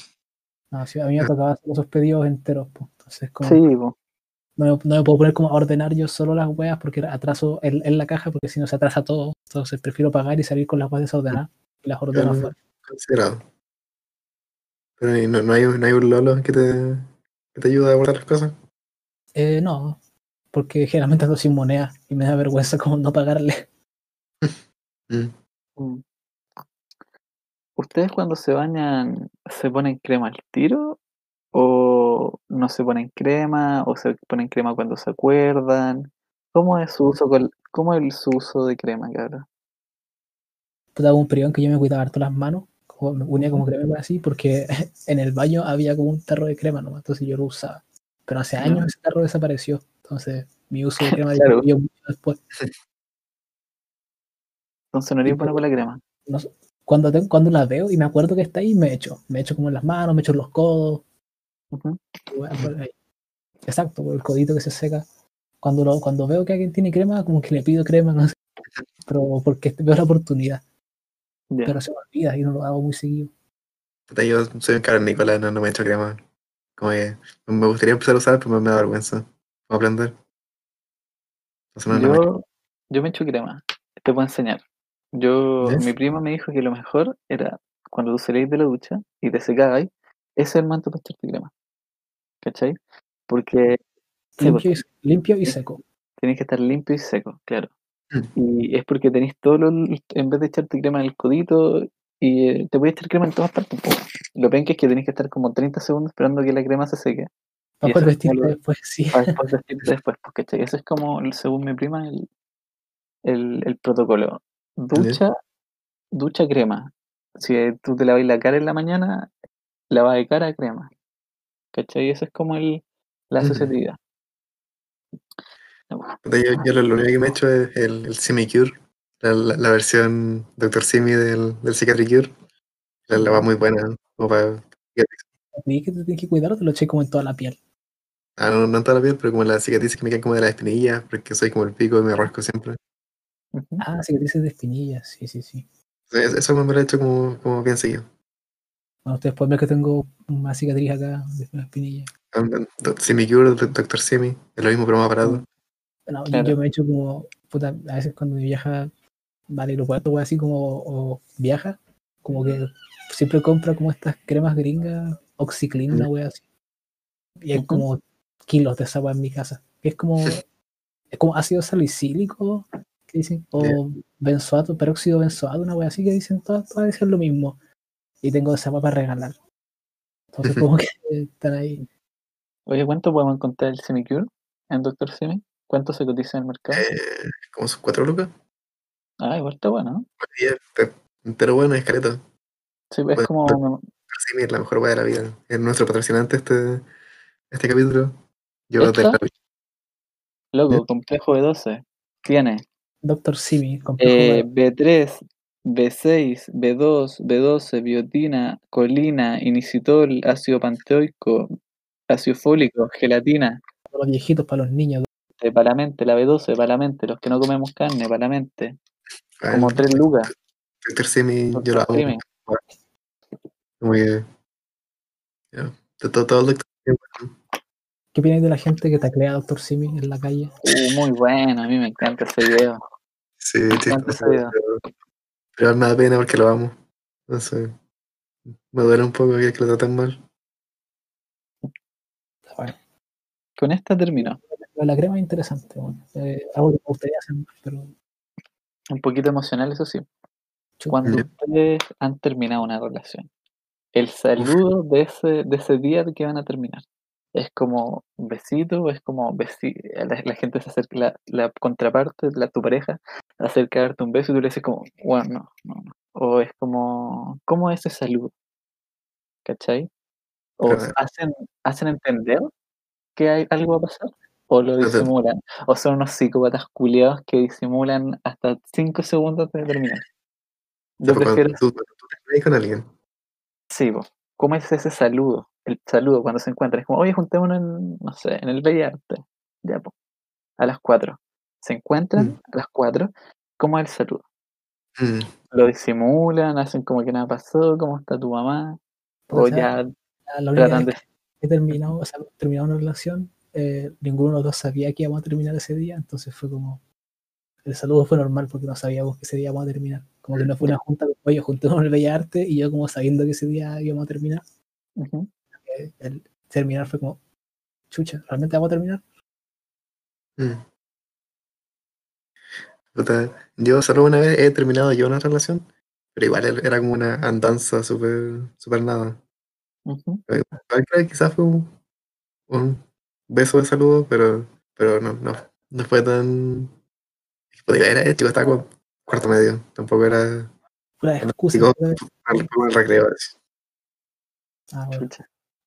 No, sí, a mí me tocaba hacer esos pedidos enteros, pues. Entonces, como, sí, po. No, me, no me puedo poner como a ordenar yo solo las weas porque atraso en, en la caja, porque si no se atrasa todo. Entonces prefiero pagar y salir con las weas desordenadas y las ordeno afuera. considerado. Pero ¿y no, no hay, no hay un Lolo que te, que te ayude a guardar las cosas. Eh, no, porque generalmente ando sin moneda y me da vergüenza (laughs) como no pagarle. (laughs) Mm. Mm. ¿Ustedes cuando se bañan se ponen crema al tiro? ¿O no se ponen crema? ¿O se ponen crema cuando se acuerdan? ¿Cómo es su uso, con- cómo es su uso de crema, cabrón? Puta, un periodo en que yo me cuidaba harto las manos, como me unía como crema así, porque (laughs) en el baño había como un tarro de crema nomás, entonces yo lo usaba. Pero hace años ese tarro desapareció, entonces mi uso de crema (laughs) Claro. disminuyó mucho después. Entonces no eres bueno con la crema. no cuando, cuando la veo y me acuerdo que está ahí, me echo. Me echo como en las manos, me echo en los codos. Por ahí. Exacto, por el codito que se seca. Cuando, lo, cuando veo que alguien tiene crema, como que le pido crema, no sé. Pero porque veo la oportunidad. Pero se me olvida y no lo hago muy seguido. Yo soy un Nicolás, no, no me he hecho crema. Como que me gustaría empezar a usar, pero me, da vergüenza. Como aprender. Entonces no, no me- Yo, yo me echo crema. Te puedo enseñar. Yo, mi prima me dijo que lo mejor era cuando tú salís de la ducha y te secabas, ese es el momento para echarte crema. ¿Cachai? Porque sí, Limpio, porque y, limpio y seco. tenés que estar limpio y seco, claro. Mm. Y es porque tenés todo lo, en vez de echarte crema en el codito, y eh, te voy a echar crema en todas partes. Lo pen que es que tenés que estar como 30 segundos esperando que la crema se seque. Para poder vestirte lo- después, sí. para después (laughs) vestirte después, porque ¿cachai? Eso es como, según mi prima, el, el, el protocolo. Ducha, ducha crema. Si tú te lavas la cara en la mañana, lava de cara crema. ¿Cachai? Eso es como el, la. Puta, Yo, yo lo, lo único que me he hecho es el, el Simi Cure, la, la, la versión Dr. Simi del, del Psychiatric Cure. La, la va muy buena, como para. ¿Y que te tienes que cuidar o te lo eché como en toda la piel? Ah, no, no en toda la piel, pero como las cicatrices que me quedan como de las espinillas, porque soy como el pico y me rasco siempre. Ah, cicatrices de espinillas, sí, sí, sí. Eso me lo he hecho como, como bien seguido. Bueno, ustedes pueden ver que tengo una cicatriz acá de una espinilla. Simi Cure, Dr. Simi, es lo mismo, pero más barato. Bueno, yo- Claro. yo me he hecho como, puta, a veces cuando viaja, vale, lo puedo así como, o viaja, como que siempre compra como estas cremas gringas, Oxyclean, una wea así. Y hay como kilos de esa wea en mi casa. Que es como, es como ácido salicílico, que dicen, o benzoato, peróxido benzoato, una wea así que dicen, todas, todas dicen lo mismo. Y tengo esa para regalar. Entonces como que (laughs) están ahí. Oye, ¿cuánto podemos encontrar el Semicure en Dr. Simi? ¿Cuánto se cotiza en el mercado? Eh, como sus cuatro lucas. Ah, igual está bueno, ¿no? Pero bueno, es careta. Sí, es Pues, como... Simi es la mejor weá de la vida. Es nuestro patrocinante este, este capítulo. Yo de la Loco, complejo de 12. Tiene Doctor Simi, complejo Eh, de- B3, B6, B2, B12, biotina, colina, inisitol, ácido panteoico, ácido fólico, gelatina, para los viejitos, para los niños. de palamente, la B12, palamente, los que no comemos carne, palamente, como Ah, tres lucas. Doctor Simi, yo lo. Como que. ya, de todo, el ¿Qué opináis de la gente que taclea a Doctor Simi en la calle? Uh, muy bueno, a mí me encanta ese video. Sí, encanta chistoso, ese video. Pero, me da pena porque lo amo. No sé. Me duele un poco que, lo traten mal. Bueno, Con esta terminó. la crema es interesante, bueno, eh, algo que me gustaría hacer más, pero Un poquito emocional, eso sí. Cuando ustedes han terminado una relación, el saludo de ese, de ese día que van a terminar, ¿es como un besito es como besi la, la gente se acerca, la, la contraparte, la, tu pareja, acerca a darte un beso y tú le dices como, bueno, no, no, no. O es como, ¿cómo es ese saludo? ¿Cachai? O Claro. hacen, hacen entender que hay, algo va a pasar, o lo disimulan, o son unos psicópatas culiados que disimulan hasta 5 segundos de terminar. Yo prefiero tú, tú te peleas con alguien. Sí, po. ¿cómo es ese saludo? El saludo cuando se encuentran. Es como, oye, juntémonos en, no sé, en el Arte. Ya. A las 4. Se encuentran Mm. a las 4. ¿Cómo es el saludo? Mm, Lo disimulan, hacen como que nada pasó, ¿cómo está tu mamá? O sea, ya la, única tratan de... he terminado, o sea, terminado una relación, eh, ninguno de los dos sabía que íbamos a terminar ese día, entonces fue como, el saludo fue normal porque no sabíamos que ese día íbamos a terminar. Como que no fue una junta, oye, juntémonos en el Bella Arte y yo como sabiendo que ese día íbamos a terminar. Eh, el terminar fue como, chucha, ¿realmente vamos a terminar? mm. Yo solo una vez he terminado yo una relación, pero igual era- como una andanza súper super nada. Quizás fue un, un beso de saludo, pero, pero no, no, no fue tan. Podría era chico, estaba como cuarto medio, tampoco era Pura excusa. como el recreo. Ah, bueno.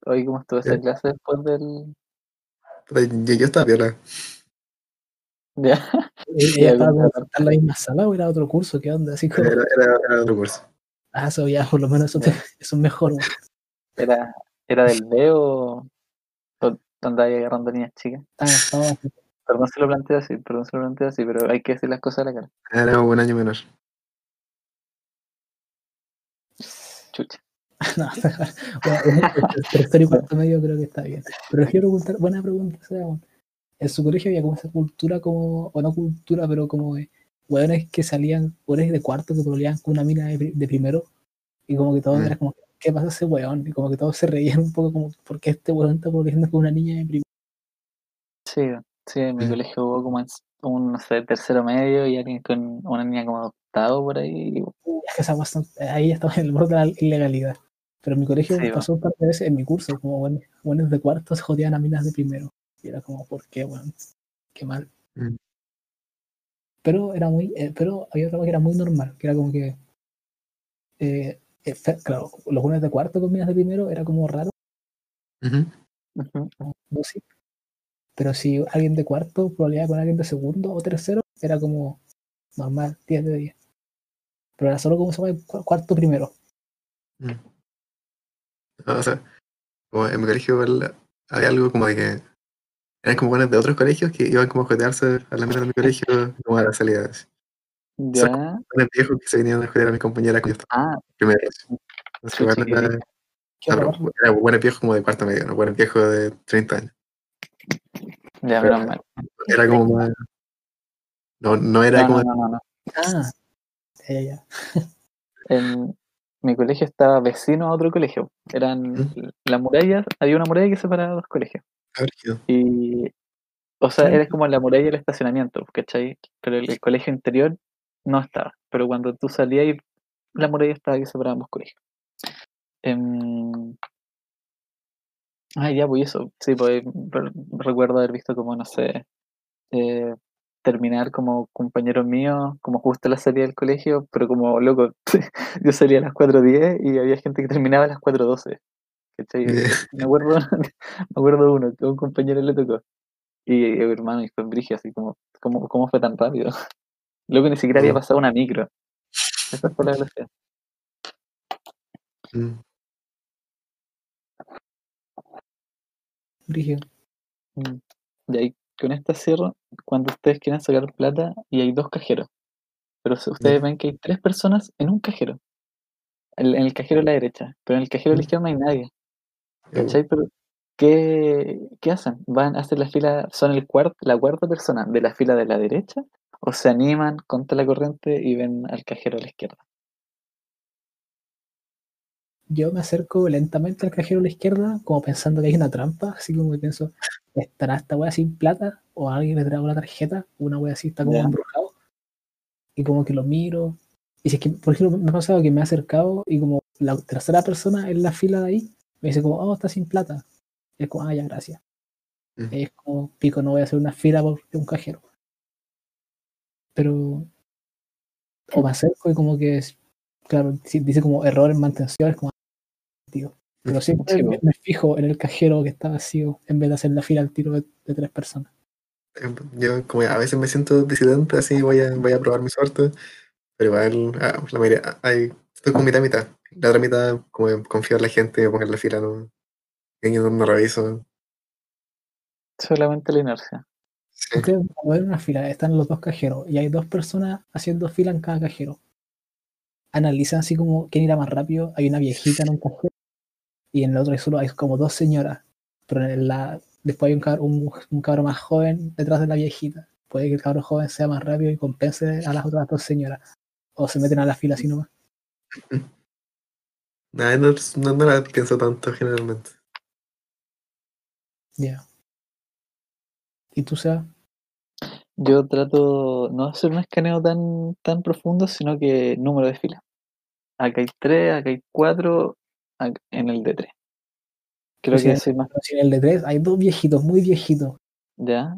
Oye, ¿cómo estuvo esa clase después del...? Yo, yo (laughs) estaba piola. Ya. ¿Ella Ya, estaba como como- en la misma sala o era otro curso? ¿Qué onda? Así como, Era, era, era otro curso. ah, eso ya, por lo menos eso, te- (laughs) eso es mejor. ¿Era, era del B o, andaba ahí agarrando niñas chicas? Ah, estaba- Perdón si lo planteo así, perdón si lo planteo así, pero hay que decir las cosas a la cara. Era un año menor. Chucha. (laughs) No, bueno, el (laughs) y cuarto medio creo que está bien. Pero les quiero preguntar, buena pregunta, bueno, en su colegio había como esa cultura como, o no cultura, pero como hueones que salían, hueones de cuarto que pololeaban con una mina de, pri- de primero, y como que todos Mm. era como, ¿qué pasa ese hueón? Y como que todos se reían un poco como, ¿por qué este hueón está pololeando con una niña de primero? Sí, sí, en mi Mm. colegio hubo como un, no sé, tercero medio y alguien con una niña como de octavo por ahí. y- Uy, es que esa ahí estaba en el borde de la ilegalidad. Pero en mi colegio Sí, pasó un par de veces en mi curso, como hueones hueones de cuarto se jodían a minas de primero. Y era como, ¿por qué, weón? Qué mal. Mm. pero era muy, eh, pero había otra cosa que era muy normal, que era como que, eh, eh, claro, los buenos de cuarto con minas de primero era como raro, Ujú. Ujú. como música, pero si alguien de cuarto probabilidad con alguien de segundo o tercero, era como normal, 10 de 10. Pero era solo como se llama Cu- cuarto primero. Mm. No, (laughs) o sea, como en mi colegio igual había algo como de que eran como buenos de otros colegios que iban como a jotearse a la mierda de mi colegio como a las salidas. Ya. Buenos viejos que se venían a joder a mis compañeras cuando yo estaba Ah, primero. Entonces, qué era, horror. era buenos viejos como de cuarto medio, no buenos viejos de 30 años. ya, Pero- mal. Era como más. No, no era No, como. no, no, no, no. Ah, ya, ya, ya. En mi colegio estaba vecino a otro colegio. Eran ¿Mm? las murallas, había una muralla que separaba dos colegios. Y, o sea, era como la muralla del estacionamiento, ¿cachai? Pero el, el colegio interior no estaba. Pero cuando tú salías, la muralla estaba que separaba ambos colegios. Em, Ah, ya, pues eso. Sí, pues re- recuerdo haber visto como, no sé, eh, terminar como compañeros míos, como justo la salida del colegio, pero como loco, (laughs) yo salía a las 4.10 y había gente que terminaba a las 4.12. ¿cachai? Yeah. (laughs) Me acuerdo, (laughs) me acuerdo de uno, que a un compañero le tocó. Y eh, hermano, y fue en brigio, así como, ¿cómo, ¿cómo fue tan rápido? Luego ni siquiera había pasado una micro. Esa fue la velocidad. Mm. Brígido. Mm. Y ahí con esta cierro, cuando ustedes quieran sacar plata y hay dos cajeros. Pero ustedes ven que hay tres personas en un cajero. En, en el cajero de la derecha, pero en el cajero de la izquierda no hay nadie. ¿Cachai? Pero, ¿qué, qué hacen? ¿Van a hacer la fila, son el cuart, la cuarta persona de la fila de la derecha? ¿O se animan contra la corriente y ven al cajero a la izquierda? Yo me acerco lentamente al cajero a la izquierda, como pensando que hay una trampa, así como que pienso, ¿estará esta wea sin plata? ¿O alguien me trajo la tarjeta? Una wea así está como Ya. embrujado. Y como que lo miro. Y si es que, por ejemplo, me ha pasado que me he acercado y como la tercera persona en la fila de ahí me dice como, oh, está sin plata. Y es como, ah, ya, gracias. Mm. Es como, pico, no voy a hacer una fila por un cajero. Pero, o me acerco y como que, es, claro, dice como error en mantención, es como, tío. Pero siempre Sí, me, me fijo en el cajero que está vacío en vez de hacer la fila al tiro de, de tres personas. Yo como a veces me siento disidente, así voy a, voy a probar mi suerte, pero igual ah, la mayoría, hay, estoy con mitad mitad. La otra mitad como confío en la gente, en la fila, no, yo no reviso. Solamente la inercia. Sí. Ustedes una fila, están los dos cajeros y hay dos personas haciendo fila en cada cajero. Analizan así como quién irá más rápido. Hay una viejita en un cajero y en el otro hay solo hay como dos señoras. Pero en la, después hay un cabro, un, un cabro más joven detrás de la viejita. Puede que el cabro joven sea más rápido y compense a las otras dos señoras. O se meten a la fila así nomás. (laughs) Nada, no, no, no la pienso tanto generalmente. Ya. ¿Y tú, Seba? Yo trato no de hacer un escaneo tan, tan profundo, sino que número de fila. Acá hay tres, acá hay cuatro, en el de tres. Creo Pues que soy más. Si en el de tres hay dos viejitos, muy viejitos. ¿Ya?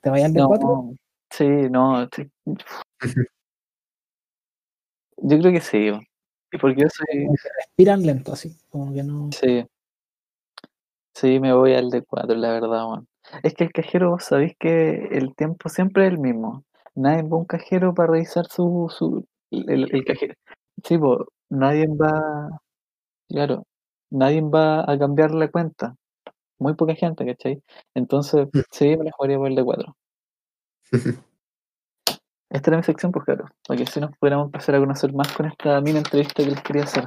¿Te vayas al de cuatro? No, sí, no. sí. (laughs) Yo creo que sí. porque yo soy. Respiran lento así. Como que no. Sí. Sí, me voy al de cuatro, la verdad, weón. Es que el cajero, vos sabéis que el tiempo siempre es el mismo. Nadie va a un cajero para revisar su, su el, el cajero. Sí, po, nadie va, claro, nadie va a cambiar la cuenta. Muy poca gente, ¿cachai? Entonces, sí, me la jugaría por el de cuatro. (laughs) Esta era mi sección, pues claro, para que así nos pudiéramos empezar a conocer más con esta mini entrevista que les quería hacer.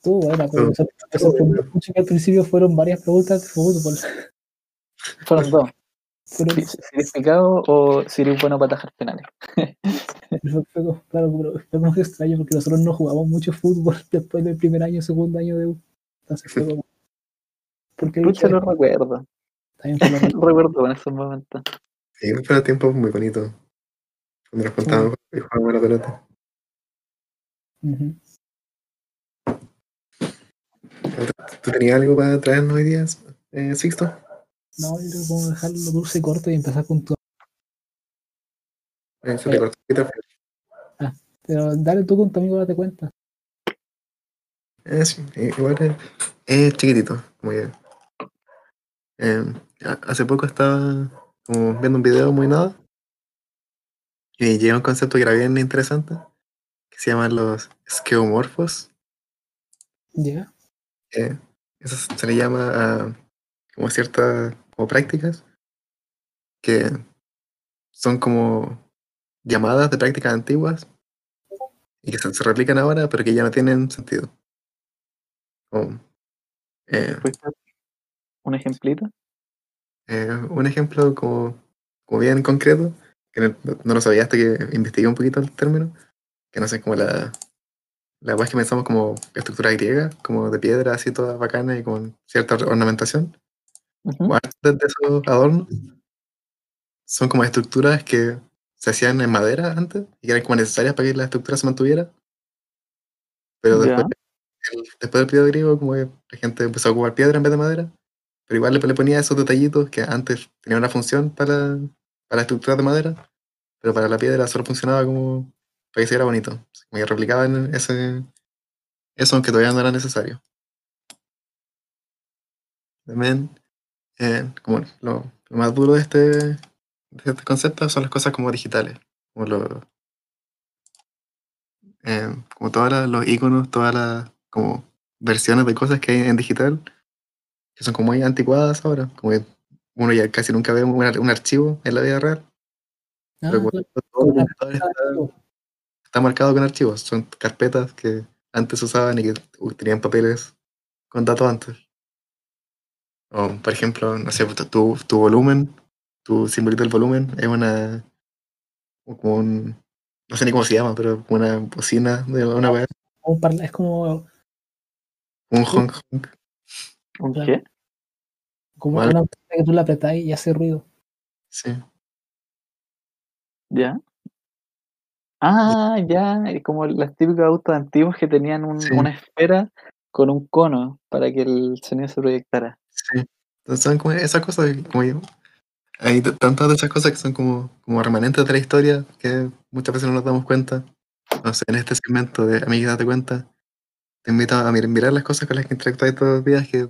Tú, bueno, pero mucho que al principio fueron varias preguntas de fútbol. Fueron dos. Pero Si, si eres picado o si eres bueno para atajar penales. (laughs) claro, pero fue como extraño porque nosotros no jugamos mucho fútbol (laughs) después del primer año, segundo año de U. Entonces fue como. Porque Pucha, lo recuerdo. también fue lo- (laughs) recuerdo en esos momentos. Sí, fueron tiempos muy bonitos. Cuando nos contábamos y jugábamos la pelota. Ujú. ¿Tú tenías algo para traernos hoy día, eh, Sixto? No, yo creo que vamos a dejarlo dulce y corto y empezar con tu. Eh, se te un poquito. Pero dale tú con tu amigo, date cuenta. Eh, sí, eh, igual es, es chiquitito, como que. eh, ha- hace poco estaba como viendo un video muy nada y llega un concepto que era bien interesante que se llaman los esqueomorfos. Ya. eh, eso se le llama a como ciertas como prácticas que son como llamadas de prácticas antiguas y que se, replican ahora pero que ya no tienen sentido. Como, eh, ¿Puedes dar un ejemplito? Eh, un ejemplo como, como bien concreto, que no, no lo sabía hasta que investigué un poquito el término, que no sé, como la, la que pensamos como estructura griega, como de piedra así toda bacana y con cierta ornamentación, Antes de esos adornos, son como estructuras que se hacían en madera antes y que eran como necesarias para que la estructura se mantuviera, pero después, el- después del periodo griego como que la gente empezó a ocupar piedra en vez de madera, pero igual le, le ponía esos detallitos que antes tenían una función para, para la estructura de madera, pero para la piedra solo funcionaba como para que se viera bonito. Como que replicaban ese, eso aunque todavía no era necesario. También, eh, como lo, lo más duro de este, de este concepto son las cosas como digitales, como lo, eh, como todos los iconos, todas las como versiones de cosas que hay en digital, que son como muy anticuadas ahora, como que uno ya casi nunca ve un, ar- un archivo en la vida real, Ah, pero todo el computador está, está marcado con archivos, son carpetas que antes usaban y que tenían papeles con datos antes. O, por ejemplo, no sé, tu, tu volumen, tu simbolito del volumen es una, como un, no sé ni cómo se llama, pero como una bocina de una web, es como, un honk honk. ¿Un qué? como Vale. una que tú la apretás y hace ruido. Sí. ¿Ya? Ah, ya, es como los típicos autos antiguos que tenían un- Sí. una esfera con un cono para que el sonido se proyectara. Sí. Entonces son como esas cosas, como yo- hay tantas de esas cosas que son como, como remanentes de la historia que muchas veces no nos damos cuenta. No sé, en este segmento de Amiga Date Cuenta, te invito a mir- mirar las cosas con las que interactúas todos los días que,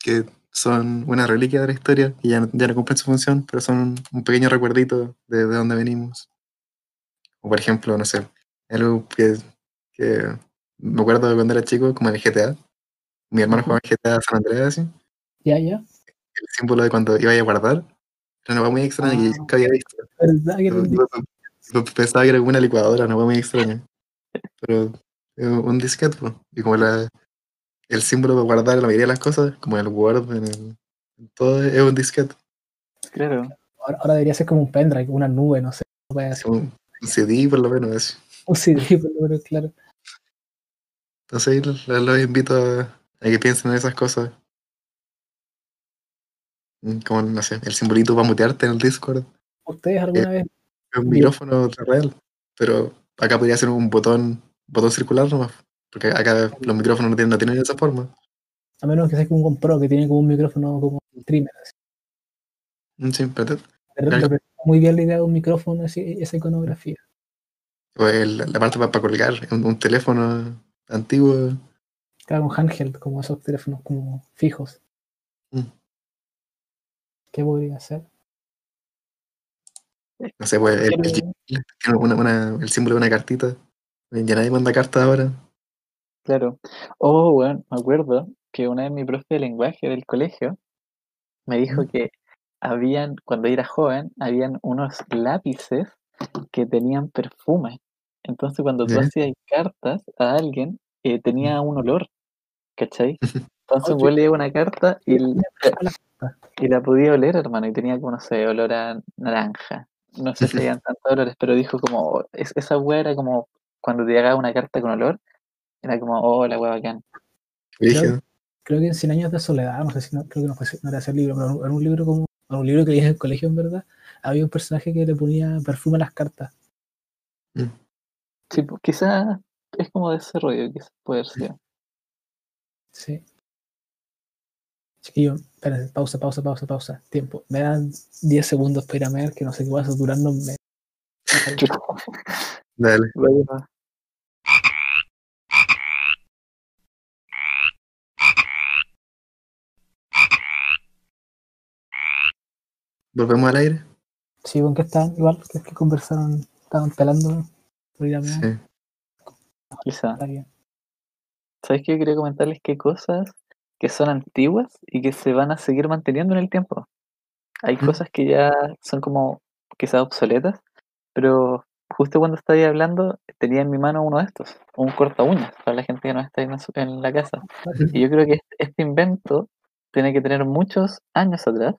que son una reliquia de la historia y ya no, ya no cumplen su función, pero son un, pequeño recuerdito de, de dónde venimos. O por ejemplo, no sé, algo que, que me acuerdo de cuando era chico, como en el GTA. Mi hermano jugaba en GTA San Andreas, así. Ya, ya. el símbolo de cuando iba a guardar. Era una cosa muy extraña que Ah. nunca había visto. ¿Verdad que pensaba que era como una licuadora, una cosa muy extraña. Pero es un disquete, y como la, el símbolo para guardar la mayoría de las cosas, como el Word, en, el, en todo, es un disquete. Claro. Ahora, ahora debería ser como un pendrive, una nube, no sé. Un CD por lo menos. así. un CD, (laughs) por lo menos, claro. Entonces los, los invito a, a que piensen en esas cosas. Mm, Como, no sé, el simbolito para mutearte en el Discord. ¿Ustedes alguna vez Es un micrófono real, pero acá podría ser un botón, botón circular nomás, porque acá los micrófonos no tienen, no tienen esa forma. A menos que sea como un GoPro que tiene como un micrófono como un streamer. Así. Mm, Sí, pero Claro. muy bien la idea de un micrófono, así, esa iconografía. o el- la parte para, colgar, un, un teléfono antiguo. Claro, un handheld, como esos teléfonos como fijos. Mm. ¿Qué podría ser? No sé, pues el, el Pero- Gmail tiene una, una- el símbolo de una cartita. Ya nadie manda cartas ahora. Claro. Oh, bueno, me acuerdo que una vez mi profe de lenguaje del colegio me dijo que habían, cuando era joven, habían unos lápices que tenían perfume. Entonces, cuando tú hacías cartas a alguien, eh, tenía un olor, ¿cachai? (laughs) Entonces, Oye. vos leías una carta y, la- y la podía oler, hermano, y tenía como, no sé, olor a naranja. No sé si habían (laughs) tantos olores, pero dijo como, es- esa weá era como, cuando te llegaba una carta con olor, era como, oh, la weá bacán. Brígido. Creo que en 100 años de soledad, no sé si no, creo que no, fue, no era ese libro, pero era un libro como, era un libro que leí en el colegio en verdad, había un personaje que le ponía perfume a las cartas. Sí, pues, quizás es como de ese rollo, quizás puede ser. Sí. Chiquillo, espérense, pausa, pausa, pausa, pausa. Tiempo. Me dan 10 segundos para ir a ver, que no sé qué va a saturarnos. Me... (laughs) Dale. Vaya. Volvemos al aire. Sí, ¿con qué están? Igual, que, que conversaron, estaban pelando por ir a ver. Sí. Quizá. ¿Sabes qué? Yo quería comentarles qué cosas que son antiguas y que se van a seguir manteniendo en el tiempo. Hay Mm. cosas que ya son como quizás obsoletas, pero justo cuando estaba hablando tenía en mi mano uno de estos, un corta uñas, para la gente que no está en, la casa. (laughs) Y yo creo que este, este invento tiene que tener muchos años atrás,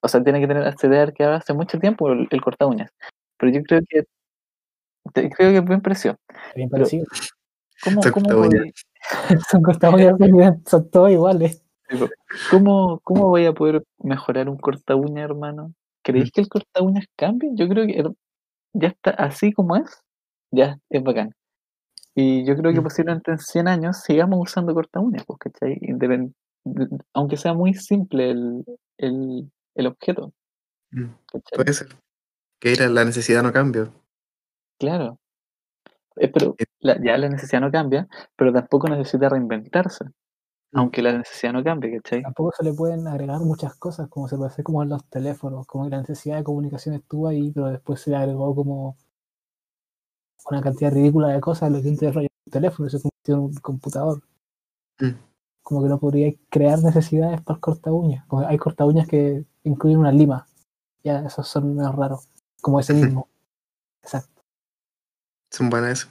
o sea, tiene que tener acceder que hace mucho tiempo el, el corta uñas. Pero yo creo que te- creo que es buen precio. Bien parecido. ¿Cómo, (laughs) son cortadas son todos iguales. ¿Cómo, ¿Cómo voy a poder mejorar un corta uña, hermano? ¿Creéis que el corta uñas cambie? Yo creo que ya está así como es, ya es bacán. Y yo creo que Mm. posiblemente en 100 años sigamos usando corta uñas, pues, ¿cachai? Independ- aunque sea muy simple el, el, el objeto, Mm, ¿cachai? Puede ser. Que la, la necesidad no cambia. Claro. Eh, pero Eh. la- ya la necesidad no cambia, pero tampoco necesita reinventarse, Mm. aunque la necesidad no cambie, ¿cachai? Tampoco se le pueden agregar muchas cosas, como se puede hacer como en los teléfonos, como que la necesidad de comunicación estuvo ahí, pero después se le agregó como una cantidad ridícula de cosas, lo que antes rollo un teléfono se convirtió en un computador. Mm. Como que no podría crear necesidades para el corta uñas. Como hay corta uñas que incluyen una lima. Ya, esos son menos raros. Como ese (laughs) mismo. Exacto. Son buenas eso.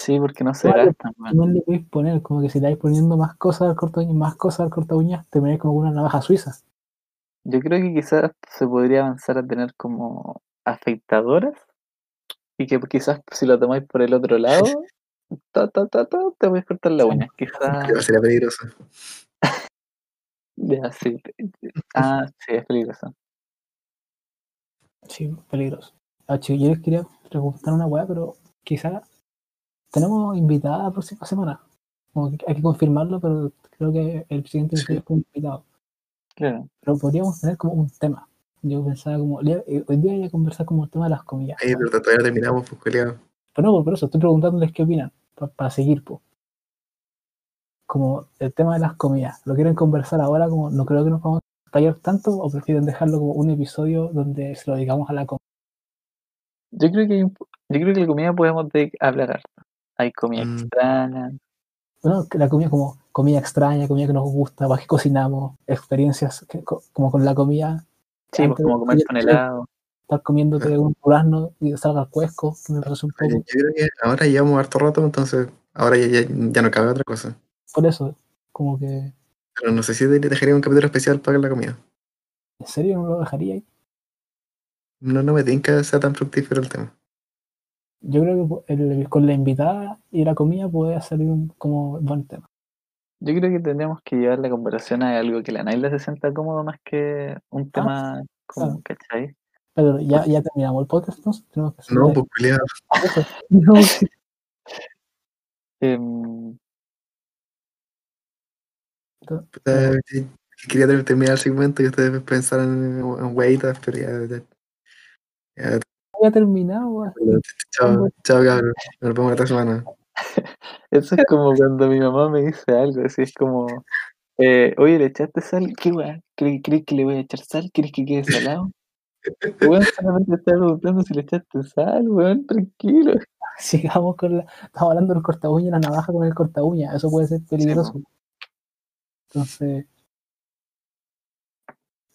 Sí, porque no se weón. No le podéis poner, como que si le vais poniendo más cosas al corta uñas, más cosas al corta uñas, termináis como una navaja suiza. Yo creo que quizás se podría avanzar a tener como afeitadoras y que quizás si lo tomáis por el otro lado, (laughs) ta, ta, ta, ta, te voy a cortar la uña. Quizás, (laughs) Pero sería peligroso. ya, sí. Ah, sí, es peligroso. Sí, peligroso. Ah, chicos, yo les quería preguntar una weá, pero quizás tenemos invitada la próxima semana. Como que hay que confirmarlo, pero creo que el siguiente Sí. es como invitado. Claro. Pero podríamos tener como un tema. Yo pensaba como, eh, hoy día voy a conversar como el tema de las comidas. Ahí, pero todavía no terminamos, pues. Pero no, por eso estoy preguntándoles qué opinan, pa- para seguir, po. Como el tema de las comidas. ¿Lo quieren conversar ahora? Como no creo que nos vamos a tallar tanto, o prefieren dejarlo como un episodio donde se lo digamos a la comida. Yo creo que hay un- yo creo que la comida podemos de hablar harto. Hay comida Mm. extraña. Bueno, que la comida como comida extraña, comida que nos gusta, qué cocinamos, experiencias que- co- como con la comida. Sí, pues Antes como comer con helado. Estar comiéndote un durazno y salga cuesco, que me parece un Yo poco. creo que ahora llevamos harto rato, entonces ahora ya, ya, ya no cabe otra cosa. Por eso, como que, Pero no sé si dejaría un capítulo especial para la comida. ¿en serio no lo dejaría ahí? No, no me tinca que sea tan fructífero el tema. Yo creo que el- con la invitada y la comida puede salir un como buen tema. Yo creo que tendríamos que llevar la conversación a algo que la Naila se sienta cómodo más que un tema como, ¿cachai? Pero ya, ya terminamos el podcast, entonces tenemos que No, pues eso. (laughs) No. Em, Quería ter- terminar el segmento y ustedes pensaron en, en weitas, pero ya, ya, ya, ya terminado. weón. Chao, chao cabrón. Nos vemos la otra semana. (laughs) eso es como cuando mi mamá me dice algo, así es como, eh, oye, ¿le echaste sal? ¿Qué weá? ¿Crees, crees que le voy a echar sal? ¿Quieres que quede salado? (laughs) Weón, solamente estaba preguntando si le echaste sal, weón, tranquilo. (laughs) Sigamos con la. Estamos hablando del corta uña y la navaja con el corta uña. Eso puede ser peligroso. Entonces.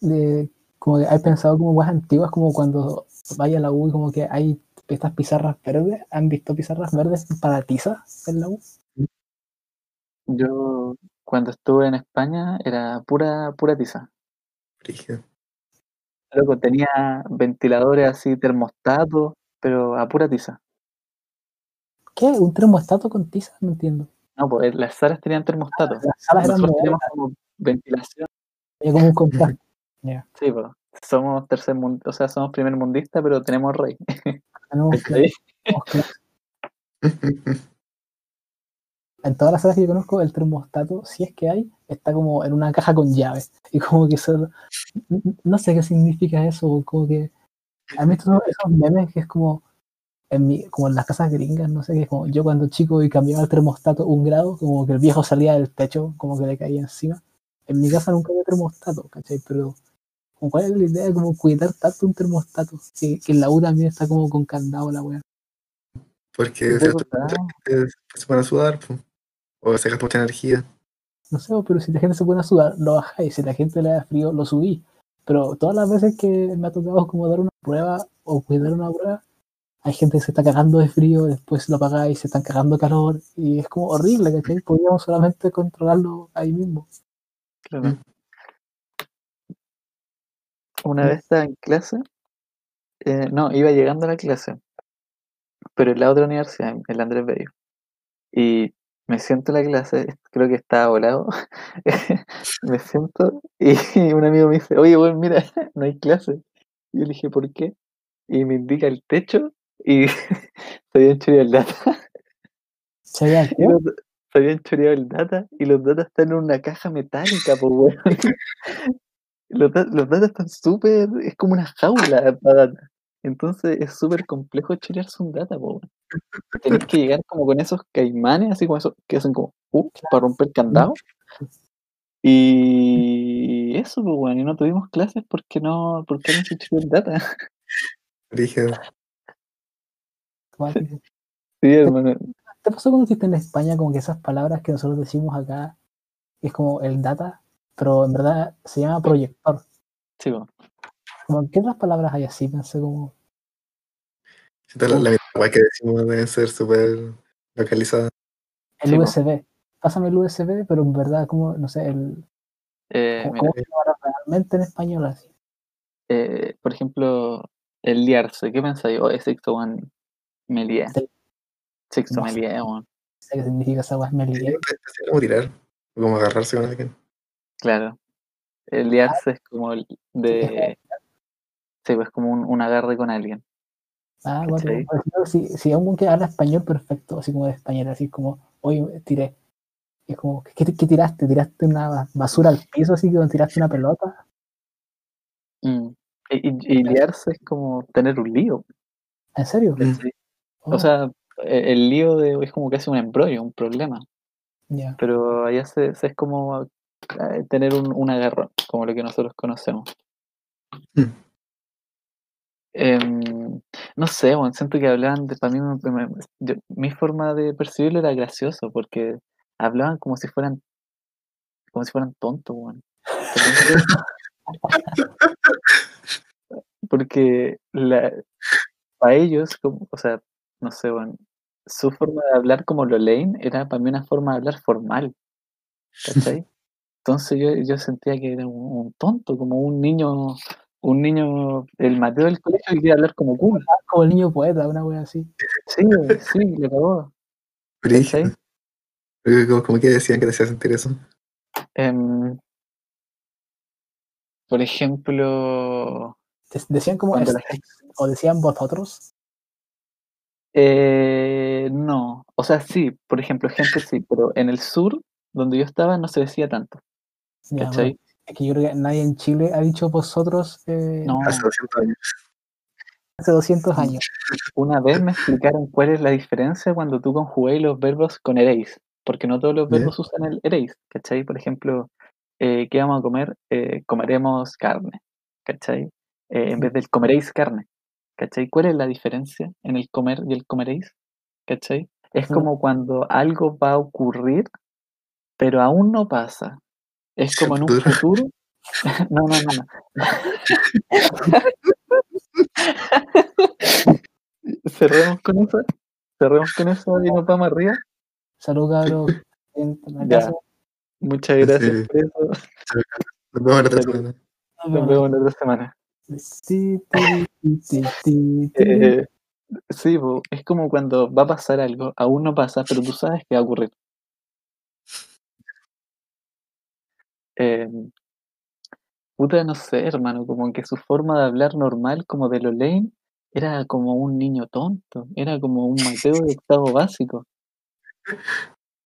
de- como que hay pensado como weas antiguas, como cuando vaya a la U y como que hay estas pizarras verdes. ¿Han visto pizarras verdes para tiza en la U? Yo, cuando estuve en España, era pura, pura tiza. Brígido. Loco, tenía ventiladores así, termostatos, pero a pura tiza. ¿Qué? ¿Un termostato con tiza? No entiendo. No, pues las salas tenían termostatos. Las salas eran Nosotros modernas, teníamos como ventilación. había como un contraste. Ya. Sí, pues. Somos tercer mundo, o sea, somos primer mundista, pero tenemos rey. Tenemos (laughs) clase. en todas las salas que yo conozco, el termostato, si es que hay, está como en una caja con llave. Y como que solo, no sé qué significa eso, como que a mí estos esos memes que es como en mi, como en las casas gringas, no sé, que es como yo cuando chico y cambiaba el termostato un grado, como que el viejo salía del techo, como que le caía encima. En mi casa nunca había termostato, ¿cachai? Pero ¿cuál es la idea de como cuidar tanto un termostato? Que, que en la U también está como con candado la wea. Porque se se van a sudar, pues. o se gasta mucha energía. No sé, pero si la gente se pone a sudar, lo bajáis. Si la gente le da frío, lo subí. Pero todas las veces que me ha tocado como dar una prueba o cuidar una prueba, hay gente que se está cagando de frío, después lo apagáis, se están cagando de calor, y es como horrible, ¿cachai? Podríamos solamente controlarlo ahí mismo. Claro. Mm. Una vez estaba en clase, eh, no, iba llegando a la clase, pero en la otra universidad, en la Andrés Bello. Y me siento en la clase, creo que estaba volado, (laughs) me siento y (laughs) un amigo me dice, oye, bueno, mira, (laughs) no hay clase. Y yo le dije, ¿por qué? Y me indica el techo y se habían choreado el data. ¿Se se habían choreado el data y los datas están en una caja metálica, pues weón. Los, los datas están súper, es como una jaula (laughs) para data. Entonces es súper complejo chorearse un data, weón. Tenés que llegar como con esos caimanes, así como esos que hacen como uh, para romper candado. Y eso, pues weón, y no tuvimos clases porque no, porque alguien se el data. Cuático. (laughs) Sí, hermano. ¿Te pasó cuando estuviste en España como que esas palabras que nosotros decimos acá es como el data, pero en verdad se llama proyector? Sí, po. Como, ¿Qué otras palabras hay así? Pensé como, la, la mitad de weas que decimos deben ser súper localizadas. el Sí. USB. Pásame el USB, pero en verdad como, no sé, el, Eh, como, mira, ¿cómo realmente en español así? eh, por ejemplo, el liarse. ¿Qué pensáis? Oh, es sexto, weón. Me lié. Sí. Sexto me No lié, weón. Sé qué significa esa weá, me lié. Es como tirar, o como agarrarse con alguien. Claro. El liarse es como el de. Sí, pues como un, un agarre con alguien. Ah, bueno, si, si un que habla español perfecto, así como de español, así como, oye, tiré. Es como, ¿qué, qué tiraste? ¿Tiraste una ba- basura al piso así que tiraste una pelota? Mm. Y, y- y liarse es como tener un lío. ¿En serio? Oh, O sea, e- el lío de, es como casi un embrollo, un problema. ya. Pero allá se, se es como tener un, un agarrón, como lo que nosotros conocemos. Mm. Em, no sé, bueno, siento que hablaban de, para mí, me- me- yo- mi forma de percibirlo era gracioso, porque hablaban como si fueran, como si fueran tontos, weón. (laughs) Porque la, para ellos, como, o sea, no sé, bueno, su forma de hablar como lo leen era para mí una forma de hablar formal, ¿cachai? Entonces yo, yo sentía que era un, un tonto, como un niño, un niño, el Mateo del colegio que quería hablar como cool. Como el niño poeta, una wea así. Sí, sí, le cagó. Como, como que decían que te hacía sentir eso. Em, por ejemplo, De- Decían como, "Este", o decían vosotros. eh, no, o sea, sí, por ejemplo, gente sí, pero en el sur, donde yo estaba, no se decía tanto, Ya, ¿cachai? bueno, es que yo creo que nadie en Chile ha dicho vosotros eh, No, Hace 200 años. hace 200 años. una vez me explicaron cuál es la diferencia cuando tú conjugáis los verbos con eréis, porque no todos los verbos usan el eréis, ¿cachai? Por ejemplo, eh, ¿qué vamos a comer? Eh, comeremos carne, ¿cachai? Eh, en vez del comeréis carne, ¿cachai? ¿Cuál es la diferencia en el comer y el comeréis? ¿cachai? Es como cuando algo va a ocurrir, pero aún no pasa. Es como en un Futuro. (laughs) No, no, no, no. Cerremos con eso. Cerremos con eso y nos vamos arriba. Salud, cabros. (laughs) Muchas Sí. gracias por eso. Nos vemos la otra semana. Nos vemos. la otra semana. Ti, ti, ti. Eh, sí, es como cuando va a pasar algo, aún no pasa, pero tú sabes que va a ocurrir. Eh, puta, no sé, hermano, como que su forma de hablar normal, como de lo Lane, era como un niño tonto, era como un Mateo de octavo básico.